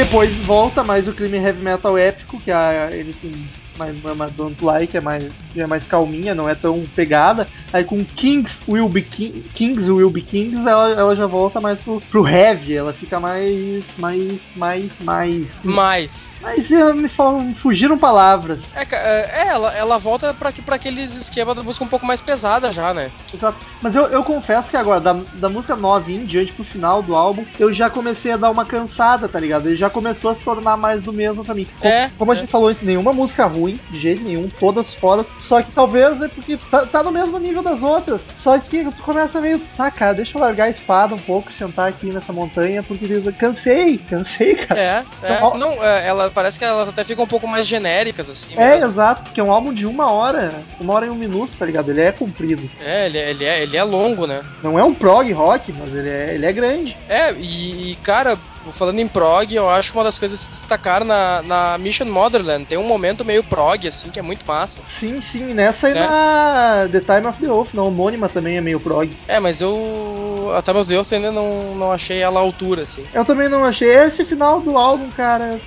Depois volta mais o clima heavy metal épico, que a Anything mais uma Don't Like é mais, é mais calminha, não é tão pegada. Aí com Kings Will Be King, Kings Will Be Kings, ela, ela já volta mais pro, pro heavy, ela fica mais. mais. mais. mais. Mas. Mas eh, me, fal- me fugiram palavras. É, ca- é, ela, ela volta pra, pra aqueles esquemas da música um pouco mais pesada já, né? Exato. Mas eu, eu confesso que agora, da, da música 9 em diante pro final do álbum, eu já comecei a dar uma cansada, tá ligado? Ele já começou a se tornar mais do mesmo pra mim. Co- É, Como a é. gente falou antes, nenhuma música ruim, de jeito nenhum, todas fora. Só que talvez é porque tá, tá no mesmo nível das outras. Só que tu começa meio, tá, cara, deixa eu largar a espada um pouco e sentar aqui nessa montanha, porque eu cansei, cansei, cara. É, é. Então, Não, é, ela parece que elas até ficam um pouco mais genéricas, assim. É, mesmo. exato, porque é um álbum de uma hora, uma hora e um minuto, tá ligado? Ele é comprido. É, ele, é- ele, é, ele é longo, né? Não é um prog rock, mas ele é, ele é grande. É, e, e, cara, falando em prog, eu acho uma das coisas que se destacaram na, na Mission Motherland. Tem um momento meio prog, assim, que é muito massa. Sim, sim, nessa e É. na The Time of the Oath, na homônima também é meio prog. É, mas eu. A Time of the Earth ainda não, não achei ela à altura, assim. Eu também não achei esse final do álbum, cara.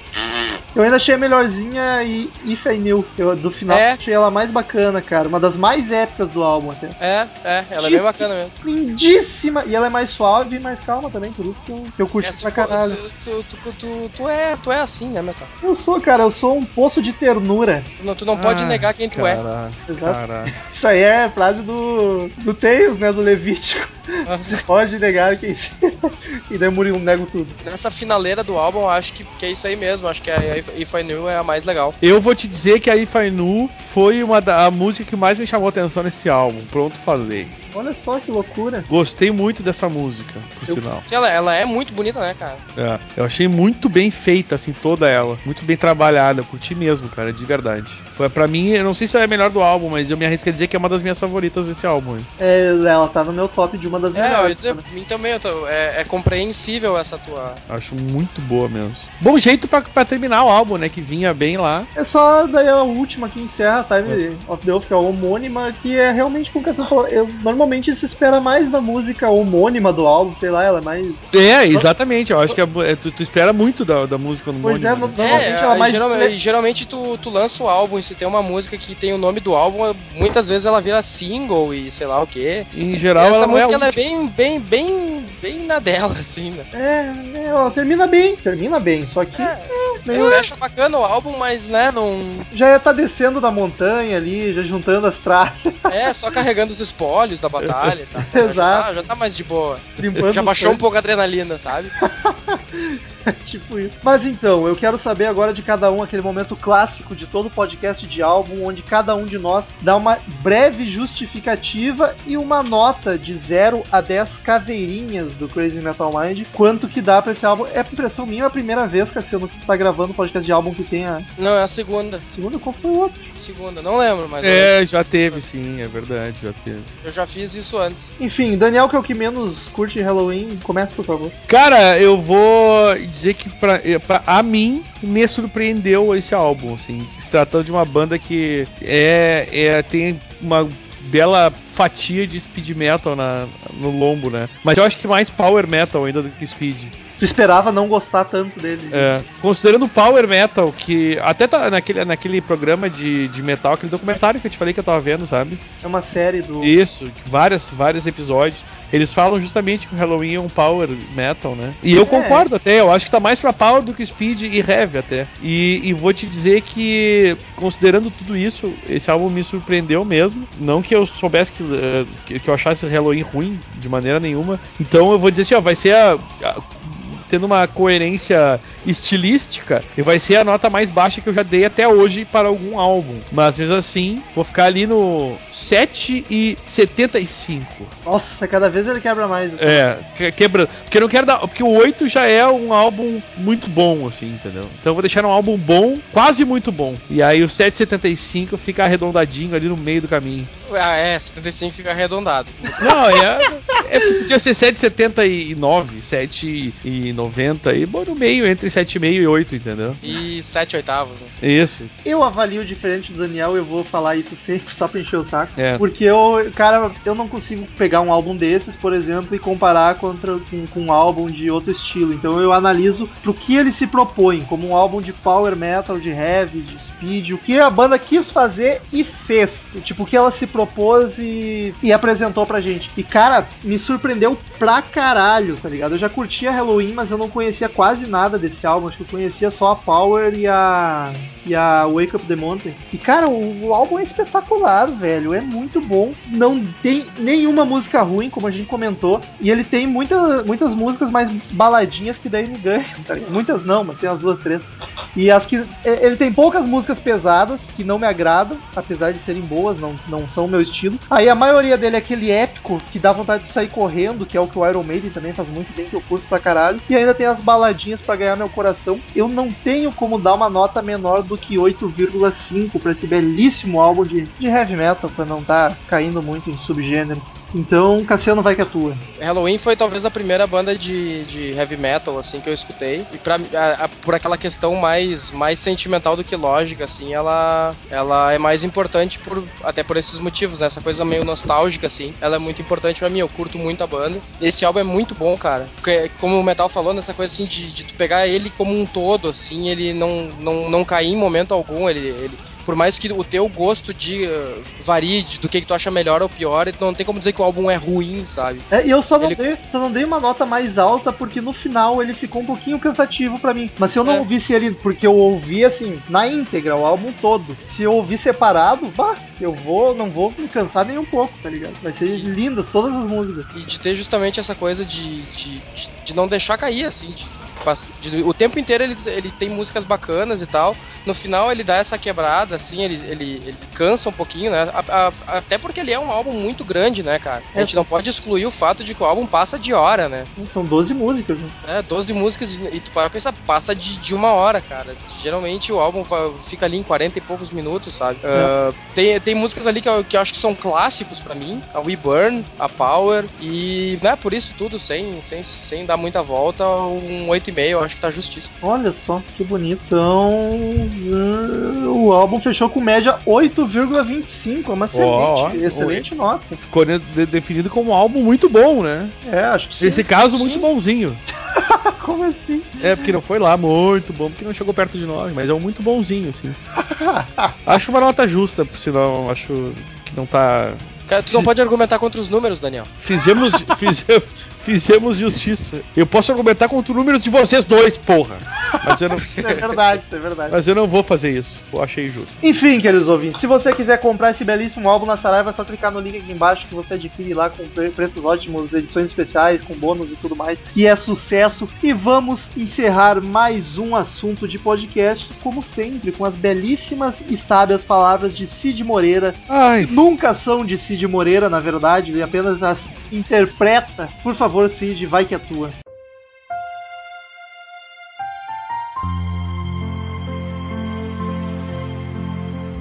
Eu ainda achei a melhorzinha e If I Knew. Eu, do final É. achei ela mais bacana, cara. Uma das mais épicas do álbum até. É, é, ela é bem bacana mesmo. Lindíssima! E ela é mais suave e mais calma também, por isso que eu, que eu curti É, pra for- caralho. se- tu, tu, tu, tu é, tu é assim, né, meu cara? Eu sou, cara, eu sou um poço de ternura. Tu não, tu não pode Ah, negar quem tu é. Caralho, Exato. caralho. Isso aí é frase do, do Tails, né? Do Levítico. Ah. Pode negar quem. e daí o Murilo nego tudo. Nessa finaleira do álbum, eu acho que, que é isso aí mesmo. Acho que a If If I Knew é a mais legal. Eu vou te dizer que a Ifainu foi uma da a música que mais me chamou atenção nesse álbum. Pronto, falei. Olha só que loucura. Gostei muito dessa música, por Eu- sinal. Ela, ela é muito bonita, né, cara? É, eu achei muito bem feita, assim, toda ela. Muito bem trabalhada, curti mesmo, cara, de verdade. Foi pra mim, eu não sei se é a melhor do álbum, mas eu me arrisco a dizer que é uma das minhas favoritas desse álbum. hein. É, ela tá no meu top de uma das É, eu ia melhores. dizer, pra mim também, eu tô- é, é compreensível essa tua. Acho muito boa mesmo. Bom jeito pra, pra terminar o álbum, né? Que vinha bem lá. É só daí a última que encerra a Time of the Oath, que é a homônima, que é realmente como o Cassiano falou. Eu, normalmente se espera mais da música homônima do álbum, sei lá, ela é mais. É, exatamente. Eu acho que mu- é, tu, tu espera muito da, da música no Pois é, né? normalmente É, ela é mais. geralmente, geralmente tu, tu lança o álbum e se tem uma música que tem o nome do álbum, muitas vezes ela vira single e sei lá o quê. Em E geral, essa ela não música é, ela é bem, bem, bem, bem na dela, assim, né? É, é, ela termina bem, termina bem, só que É, meio- Fecha bacana o álbum, mas né, não. já ia tá descendo da montanha ali, já juntando as traças, É, só carregando os espólios da batalha e tal. Já Exato. tá, já tá mais de boa. limpando Já baixou um pouco a adrenalina, sabe? tipo isso. Mas então, eu quero saber agora de cada um aquele momento clássico de todo podcast de álbum, onde cada um de nós dá uma breve justificativa e uma nota de 0 a 10 caveirinhas do Crazy Metal Mind. Quanto que dá pra esse álbum? É impressão minha, é a primeira vez, Cassiano, que tu tá gravando podcast de álbum que tem a Não, é a segunda. segunda, qual foi o outro? Segunda, não lembro, mas É, já teve, sim, é verdade, já teve. eu, já fiz isso antes. Enfim, Daniel, que é o que menos curte Halloween, comece por favor. Cara, eu vou dizer que pra, eh, pra a mim me surpreendeu esse álbum, assim, se tratando de uma banda que é, é tem uma bela fatia de speed metal na, no lombo, né? Mas eu acho que mais power metal ainda do que speed. Tu esperava não gostar tanto dele. É, considerando o power metal, que até tá naquele, naquele programa de, de metal, aquele documentário que eu te falei que eu tava vendo, sabe? É uma série do. Isso, várias, vários episódios. Eles falam justamente que o Halloween é um power metal, né? E eu É. concordo até, eu acho que tá mais pra power do que speed e heavy até. E, e vou te dizer que, considerando tudo isso, esse álbum me surpreendeu mesmo. Não que eu soubesse que, eh, que, que eu achasse Halloween ruim, de maneira nenhuma. Então eu vou dizer assim, ó, vai ser a- a- tendo uma coerência estilística, e vai ser a nota mais baixa que eu já dei até hoje para algum álbum. Mas mesmo assim, vou ficar ali no 7,75. Nossa, cada vez ele quebra mais. É, que- quebrando. Porque eu não quero dar. Porque o 8 já é um álbum muito bom, assim, entendeu? Então eu vou deixar um álbum bom, quase muito bom. E aí o 7,75 fica arredondadinho ali no meio do caminho. Ah, é, 75 fica arredondado. Não, é. É porque podia ser 7,79, 7,90 e bom, no meio, entre 7,5 e 8, entendeu? E 7 oitavos, né? Isso. Eu avalio diferente do Daniel, eu vou falar isso sempre só pra encher o saco. É. Porque eu, cara, eu não consigo pegar um álbum desses, por exemplo, e comparar contra, com, com um álbum de outro estilo. Então eu analiso pro que ele se propõe, como um álbum de power metal, de heavy, de speed, o que a banda quis fazer e fez. Tipo, o que ela se propôs e, e apresentou pra gente. E, cara, me surpreendeu pra caralho, tá ligado? Eu já curtia Halloween, mas eu não conhecia quase nada desse álbum. Acho que eu conhecia só a Power e a, e a Wake Up the Mountain. E, cara, o, o álbum é espetacular, velho. É muito bom. Não tem nenhuma música ruim, como a gente comentou. E ele tem muita, muitas músicas mais baladinhas que daí me ganham, tá? Muitas não, mas tem umas duas, três. E as que. é, Ele tem poucas músicas pesadas que não me agradam, apesar de serem boas, não, não são o meu estilo. Aí a maioria dele é aquele épico que dá vontade de sair correndo, que é o que o Iron Maiden também faz muito bem, que eu curto pra caralho. E ainda tem as baladinhas pra ganhar meu coração. Eu não tenho como dar uma nota menor do que 8,5 pra esse belíssimo álbum de, de heavy metal, pra não tá caindo muito em subgêneros. Então, Cassiano vai que atua. Halloween foi talvez a primeira banda de, de heavy metal, assim, que eu escutei. E pra, a- a- por aquela questão mais, mais sentimental do que lógica, assim, ela, ela é mais importante por, até por esses motivos, né? Essa coisa meio nostálgica, assim, ela é muito importante pra mim. Eu curto muito a banda. Esse álbum é muito bom, cara. Porque, como o Metal falou, nessa coisa, assim, de, de pegar ele como um todo, assim, ele não, não, não cair em momento algum, ele... ele por mais que o teu gosto de uh, varie do que, que tu acha melhor ou pior, não tem como dizer que o álbum é ruim, sabe? É, e eu só não, Ele- dei, só não dei uma nota mais alta porque no final ele ficou um pouquinho cansativo pra mim. Mas se eu não É. ouvisse ele, porque eu ouvi assim, na íntegra, o álbum todo. Se eu ouvir separado, bah, eu vou, não vou me cansar nem um pouco, tá ligado? Vai ser lindas todas as músicas. E de ter justamente essa coisa de, de, de, de não deixar cair, assim. De- o tempo inteiro ele, ele tem músicas bacanas e tal. No final ele dá essa quebrada, assim, ele, ele, ele cansa um pouquinho, né? A- a- até porque ele é um álbum muito grande, né, cara? A É. gente não pode excluir o fato de que o álbum passa de hora, né? São 12 músicas, né? É, 12 músicas e tu para pensar, passa de, de uma hora, cara. Geralmente o álbum fica ali em 40 e poucos minutos, sabe? Ah, tem, tem músicas ali que eu, que eu acho que são clássicos pra mim. A We Burn, a Power. E, né, por isso tudo, sem, sem, sem dar muita volta, um 8,5 eu acho que tá justíssimo. Olha só, que bonito. Então, uh, o álbum fechou com média 8,25. É uma excelente, Ó, ó, excelente nota. Ficou de- de- definido como um álbum muito bom, né? É, acho que sim. Nesse caso, Sim. muito bonzinho. Como assim? É, porque não foi lá muito bom, porque não chegou perto de nós, mas é um muito bonzinho, assim. acho uma nota justa, por sinal, acho que não tá. Cara, tu não pode argumentar contra os números, Daniel. Fizemos, fizemos, fizemos justiça. Eu posso argumentar contra o número de vocês dois, porra. Mas eu não, Isso é verdade, isso é verdade. mas eu não vou fazer isso. Eu achei justo. Enfim, queridos ouvintes, se você quiser comprar esse belíssimo álbum na Saraiva, é só clicar no link aqui embaixo que você adquire lá com pre- preços ótimos, edições especiais, com bônus e tudo mais. E é sucesso. E vamos encerrar mais um assunto de podcast, como sempre, com as belíssimas e sábias palavras de Cid Moreira. Ai, Nunca são de Cid Moreira, na verdade, ele apenas as interpreta. Por favor, Cid, vai que é tua.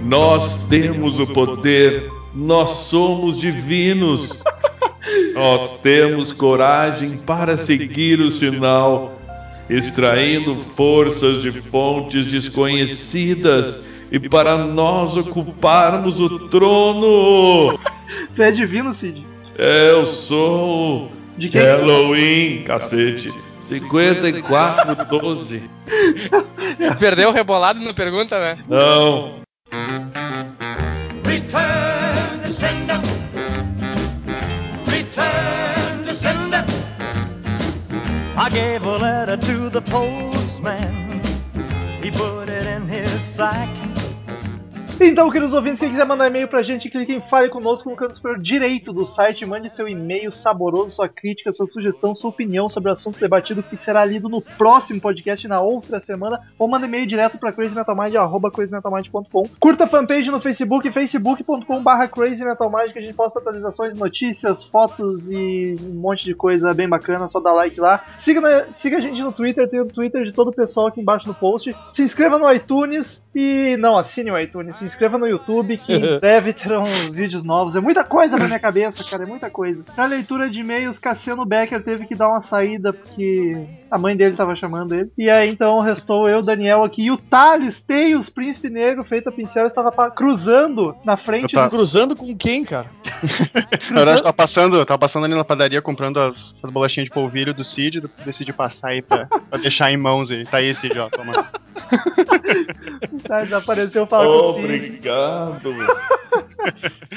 Nós temos o poder, nós somos divinos. Nós temos coragem para seguir o sinal, extraindo forças de fontes desconhecidas e para nós ocuparmos o trono. Tu é divino, Cid? Eu sou De quem? Halloween, cacete. 5412. Perdeu o rebolado na pergunta, né? Não. Return to sender. Return to sender. I gave a letter to the postman. He put it in his sack. Então, queridos ouvintes, quem quiser mandar e-mail pra gente, clique em Fale Conosco no canto superior direito do site. Mande seu e-mail saboroso, sua crítica, sua sugestão, sua opinião sobre o assunto debatido que será lido no próximo podcast na outra semana. Ou manda e-mail direto pra crazymetalmind, arroba crazymetalmind.com. Curta a fanpage no Facebook, facebook.com barra crazymetalmind, que a gente posta atualizações, notícias, fotos e um monte de coisa bem bacana. Só dá like lá. Siga, na- siga a gente no Twitter, tem o Twitter de todo o pessoal aqui embaixo no post. Se inscreva no iTunes e não assine o iTunes, se inscreva no YouTube que em breve terão vídeos novos. É muita coisa na minha cabeça, cara, é muita coisa. Pra leitura de e-mails, Cassiano Becker teve que dar uma saída porque a mãe dele tava chamando ele. E aí então restou eu, Daniel aqui e o Thales Teios, Príncipe Negro, feito a pincel, estava cruzando na frente Opa. do Cruzando com quem, cara? Na verdade, tava passando, tava passando ali na padaria comprando as, as bolachinhas de polvilho do Cid, decidi passar aí pra, pra deixar em mãos aí. Tá aí, Cid, ó, toma. Thales apareceu falar com o Cid. Obrigado.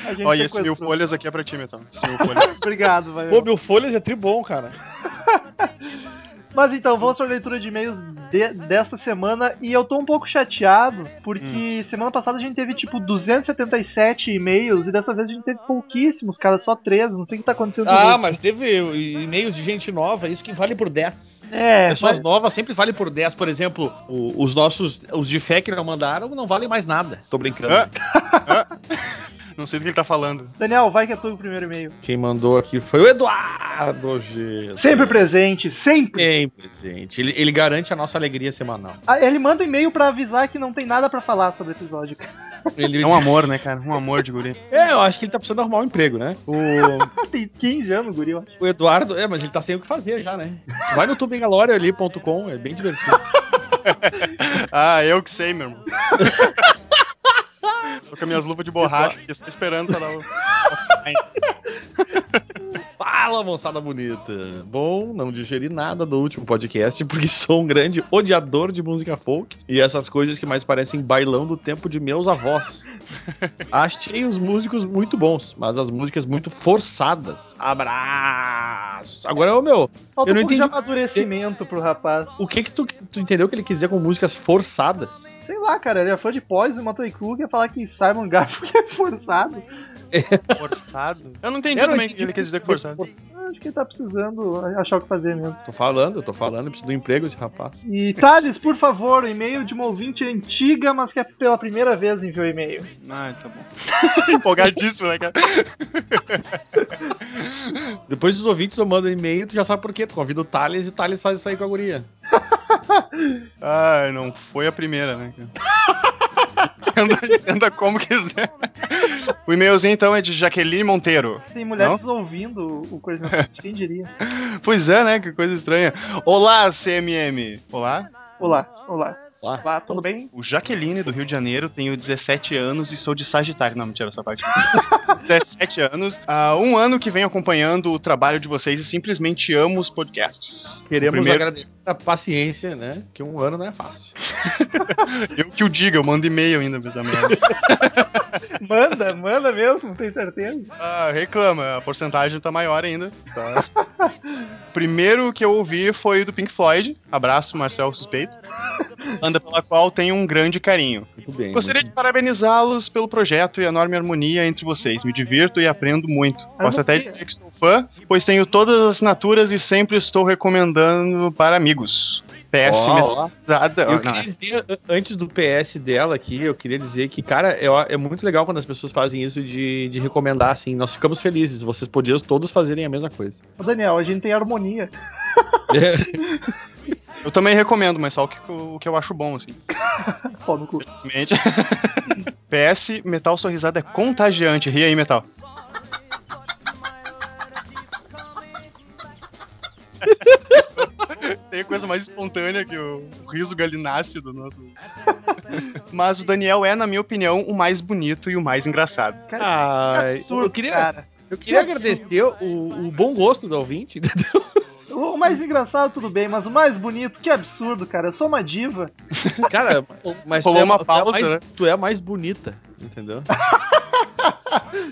A gente Ó, e esse mil folhas aqui é pra ti, então. Esse mil folhas. Obrigado, valeu. Pô, mil folhas é tribom, cara. Mas então, vamos para a leitura de e-mails de- desta semana. E eu tô um pouco chateado, porque Hum. semana passada a gente teve tipo 277 e-mails e dessa vez a gente teve pouquíssimos, cara, só 13. Não sei o que tá acontecendo. com Ah, mas teve e-mails de gente nova, isso que vale por 10. É, Pessoas mas- novas sempre valem por 10. Por exemplo, o- os nossos, os de fé que não mandaram, não valem mais nada. Tô brincando. Ah, ah. Não sei do que ele tá falando. Daniel, vai que é tu o primeiro e-mail. Quem mandou aqui foi o Eduardo G. Sempre presente, sempre. Sempre, gente. Ele, ele garante a nossa alegria semanal. Ah, Ele manda e-mail pra avisar que não tem nada pra falar sobre o episódio. Ele É um amor, né, cara? Um amor de guri. É, eu acho que ele tá precisando arrumar um emprego, né? O, tem 15 anos, guri. eu o Eduardo, é, mas ele tá sem o que fazer já, né? Vai no tubengalore.com, é bem divertido. Ah, eu que sei, meu irmão. Tô com as minhas luvas de borracha aqui, só esperando pra dar o. Fala, moçada bonita. Bom, não digeri nada do último podcast porque sou um grande odiador de música folk e essas coisas que mais parecem bailão do tempo de meus avós. Achei os músicos muito bons, mas as músicas muito forçadas. Abraços. Agora, ô meu, Falta Eu não um entendi. amadurecimento pro rapaz. o que que tu, tu entendeu que ele quis dizer com músicas forçadas? Sei lá, cara, ele é fã de Poison, Motley Crue, quer falar que Simon Garfunkel é forçado. Forçado? Eu não entendi Eu também o que ele quis dizer com forçado. Eu Acho que ele tá precisando achar o que fazer mesmo. Tô falando, eu tô falando, eu preciso do emprego esse rapaz. E Thales, por favor, o e-mail de uma ouvinte antiga, mas que é pela primeira vez enviou e-mail. Ah, tá bom. Empolgadíssimo, né, cara? Depois dos ouvintes eu mando um e-mail, tu já sabe por quê. Tu convida o Thales e o Thales faz isso aí com a guria. Ah, não foi a primeira, né? Entenda, entenda como quiser. O e-mailzinho então é de Jaqueline Monteiro. Tem mulheres ouvindo o Coisa quem diria? Pois é, né? Que coisa estranha. Olá, CMM. Olá. Olá, olá. Lá. Olá, tudo bem? O Jaqueline, do Rio de Janeiro, tenho 17 anos e sou de Sagitário. Não, mentira essa parte. 17 anos. Há um ano que venho acompanhando o trabalho de vocês e simplesmente amo os podcasts. Queremos primeiro- agradecer a paciência, né? Que um ano não é fácil. Eu que o diga, eu mando e-mail ainda pra essa merda. Manda, manda mesmo, tem certeza? Ah, reclama, a porcentagem tá maior ainda. Tá. Primeiro que eu ouvi foi o do Pink Floyd. Abraço, Marcel Suspeito. Banda pela qual tenho um grande carinho. Muito bem. Gostaria muito de parabenizá-los pelo projeto e a enorme harmonia entre vocês. Me divirto e aprendo muito. Posso até dizer que sou fã, pois tenho todas as assinaturas e sempre estou recomendando para amigos. PS. Eu queria dizer, a- antes do PS dela aqui, eu queria dizer que, cara, é, é muito legal quando as pessoas fazem isso de, de recomendar, assim. Nós ficamos felizes. Vocês podiam todos fazerem a mesma coisa. Ô, Daniel, a gente tem harmonia. Eu também recomendo, mas só o que, o que eu acho bom, assim. Pô, no cu. Infelizmente. PS, Metal Sorrisada é contagiante. Ri aí, Metal. Tem coisa mais espontânea que o, riso galináceo do nosso. Mas o Daniel é, na minha opinião, o mais bonito e o mais engraçado. Cara, Ai, que absurdo, eu queria, cara. eu queria Que agradecer o, o bom gosto do ouvinte. O mais engraçado, tudo bem, mas o mais bonito, que absurdo, cara. Eu sou uma diva. Cara, mas tu é, uma tu é mais, né? tu é a mais bonita, entendeu?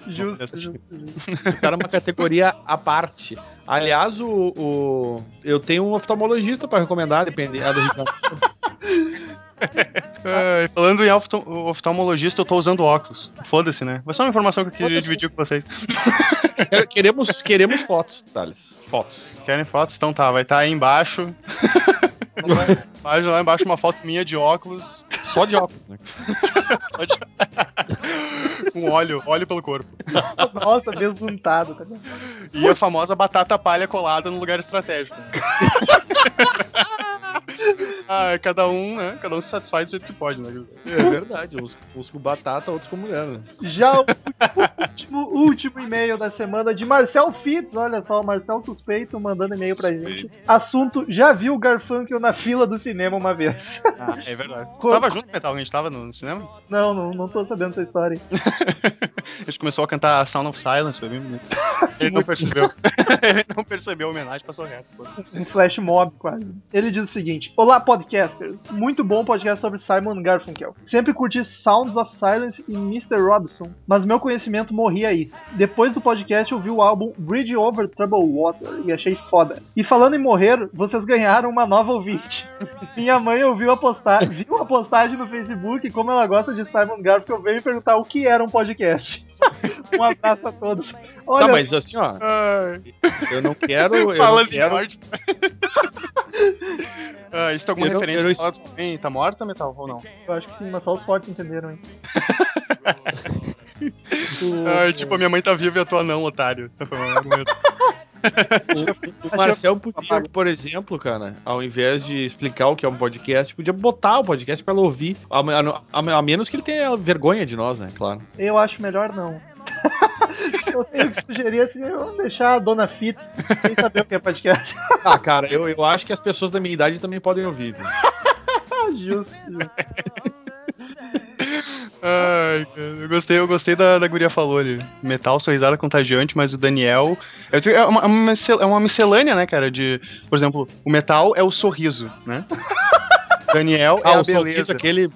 Justo, justo, justo. Tu tá numa categoria à parte. Aliás, o, o- eu tenho um oftalmologista pra recomendar, dependendo do Ricardo. É, falando em oftal- oftalmologista, eu tô usando óculos. Foda-se, né? Foi só uma informação que eu queria dividir com vocês. Quer- Queremos, queremos fotos, Thales. Fotos. Querem fotos? Então tá, vai estar aí embaixo. Embaixo, lá embaixo uma foto minha de óculos. Só de óculos, né? Com óleo, óleo pelo corpo. Nossa, besuntado. Tá? E a famosa batata palha colada no lugar estratégico. ah, cada um, né? Cada um se satisfaz do jeito que pode, né? É verdade. Uns, uns com batata, outros com mulher, né? Já o último, último e-mail da semana de Marcel Fitz. Olha só, o Marcel Suspeito mandando e-mail pra gente. Assunto: já viu o Garfunkel na fila do cinema uma vez? Ah, é verdade. Co- Tava junto, Metal, a gente tava no cinema? Não, não, não tô sabendo essa história. A gente começou a cantar Sound of Silence, foi bem bonito. Ele não percebeu. Ele não percebeu a homenagem, passou reto. pô. Um flash mob quase. Ele diz o seguinte: Olá, podcasters. Muito bom podcast sobre Simon Garfunkel. Sempre curti Sounds of Silence e Mr. Robson, mas meu conhecimento morria aí. Depois do podcast, eu vi o álbum Bridge Over Troubled Water e achei foda. E falando em morrer, vocês ganharam uma nova ouvinte. Minha mãe ouviu a postagem, viu a postagem no Facebook e como ela gosta de Simon Garfunkel, veio me perguntar o que era um podcast. um abraço a todos. Olha, Tá, mas assim, ó, Ai, eu não quero. Eu fala não de quero. morte. ah, isso tem alguma Eu não- referência? eu não- Fala tua mãe tá morta, Metal, ou não? eu acho que sim, mas só os fortes entenderam, hein? Tipo, a minha mãe tá viva e a tua não, otário. Argumento. O Marcel podia, por exemplo, cara, ao invés de explicar o que é um podcast, podia botar o podcast pra ela ouvir. A, a- a- a menos que ele tenha vergonha de nós, né? Claro. Eu acho melhor não. Se eu tenho que sugerir assim, eu vou deixar a dona Fitz sem saber o que é podcast. Ah, cara, eu, eu acho que as pessoas da minha idade também podem ouvir. viu? Ah, Justo. Ai, cara, eu gostei, eu gostei da, da guria falou ali. Metal, sorrisada contagiante, mas o Daniel. É é uma, é uma é uma miscelânea, né, cara? De. Por exemplo, o metal é o sorriso, né? Daniel é Ah, a o sorriso aquele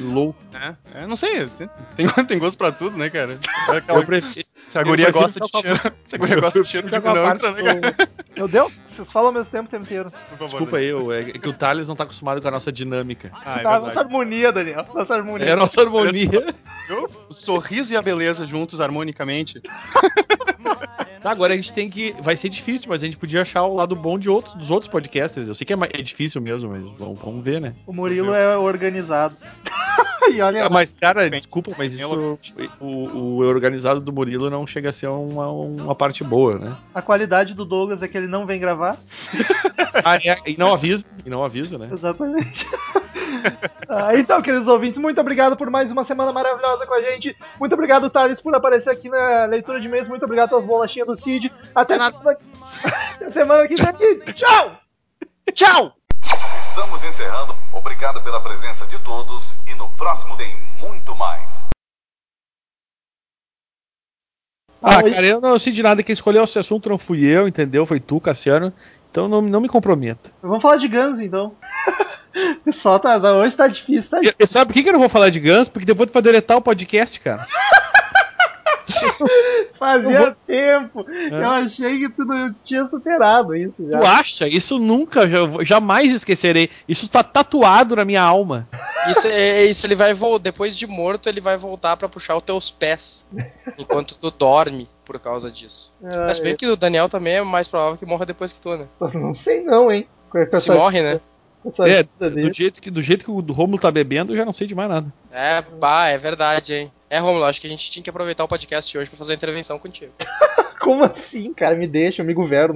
louco. né? É, não sei, tem, tem gosto pra tudo, né, cara? É aquela- Eu prefiro. Se a eu guria gosta de a- cheiro. Se a guria gosta de cheiro de Fica com a vinho, parte né, Meu Deus, vocês falam ao mesmo tempo o tempo inteiro. Desculpa aí, eu- é que o Thales não tá acostumado com a nossa dinâmica. Ah, é tá, verdade. nossa harmonia, Daniel. Nossa harmonia. É a nossa harmonia. O sorriso e a beleza juntos harmonicamente. Tá, agora a gente tem que. Vai ser difícil, mas a gente podia achar o lado bom de outros, dos outros podcasters. Eu sei que é, mais- é difícil mesmo, mas vamos, vamos ver, né? O Murilo é organizado. E olha Ah, mas, cara, Bem, desculpa, mas isso. O, o organizado do Murilo não chega a ser uma, uma parte boa, né? A qualidade do Douglas é que ele não vem gravar. Ah, é, e não avisa, e não avisa, né? Exatamente. Ah, então, queridos ouvintes, muito obrigado por mais uma semana maravilhosa com a gente. Muito obrigado, Thales, por aparecer aqui na leitura de mês. Muito obrigado pelas bolachinhas do Cid. Até semana, Até semana que vem. Tchau! Tchau! Estamos encerrando. Obrigado pela presença de todos no próximo tem muito mais. Ah, cara, eu não sei de nada. Quem escolheu esse assunto não fui eu, entendeu? Foi tu, Cassiano. Então não, não me comprometa. Vamos falar de Guns, então. O pessoal tá, hoje tá difícil, tá e sabe por que que eu não vou falar de Guns? Porque depois tu vai deletar o podcast, cara. Fazia vou- tempo. Eu achei que tu não tinha superado isso já. Tu acha? Isso nunca, já- jamais esquecerei. Isso tá tatuado na minha alma. Isso, é, isso ele vai voltar. Depois de morto, ele vai voltar pra puxar os teus pés. Enquanto tu dorme por causa disso. Ah, Mas bem que o Daniel também é mais provável que morra depois que tu, né? não sei não, hein? Se essa- morre, né? É, do jeito, que, do jeito que o Romulo tá bebendo, eu já não sei de mais nada. É, pá, é verdade, hein? É, Romulo, acho que a gente tinha que aproveitar o podcast hoje pra fazer uma intervenção contigo. Como assim, cara? Me deixa, eu me governo.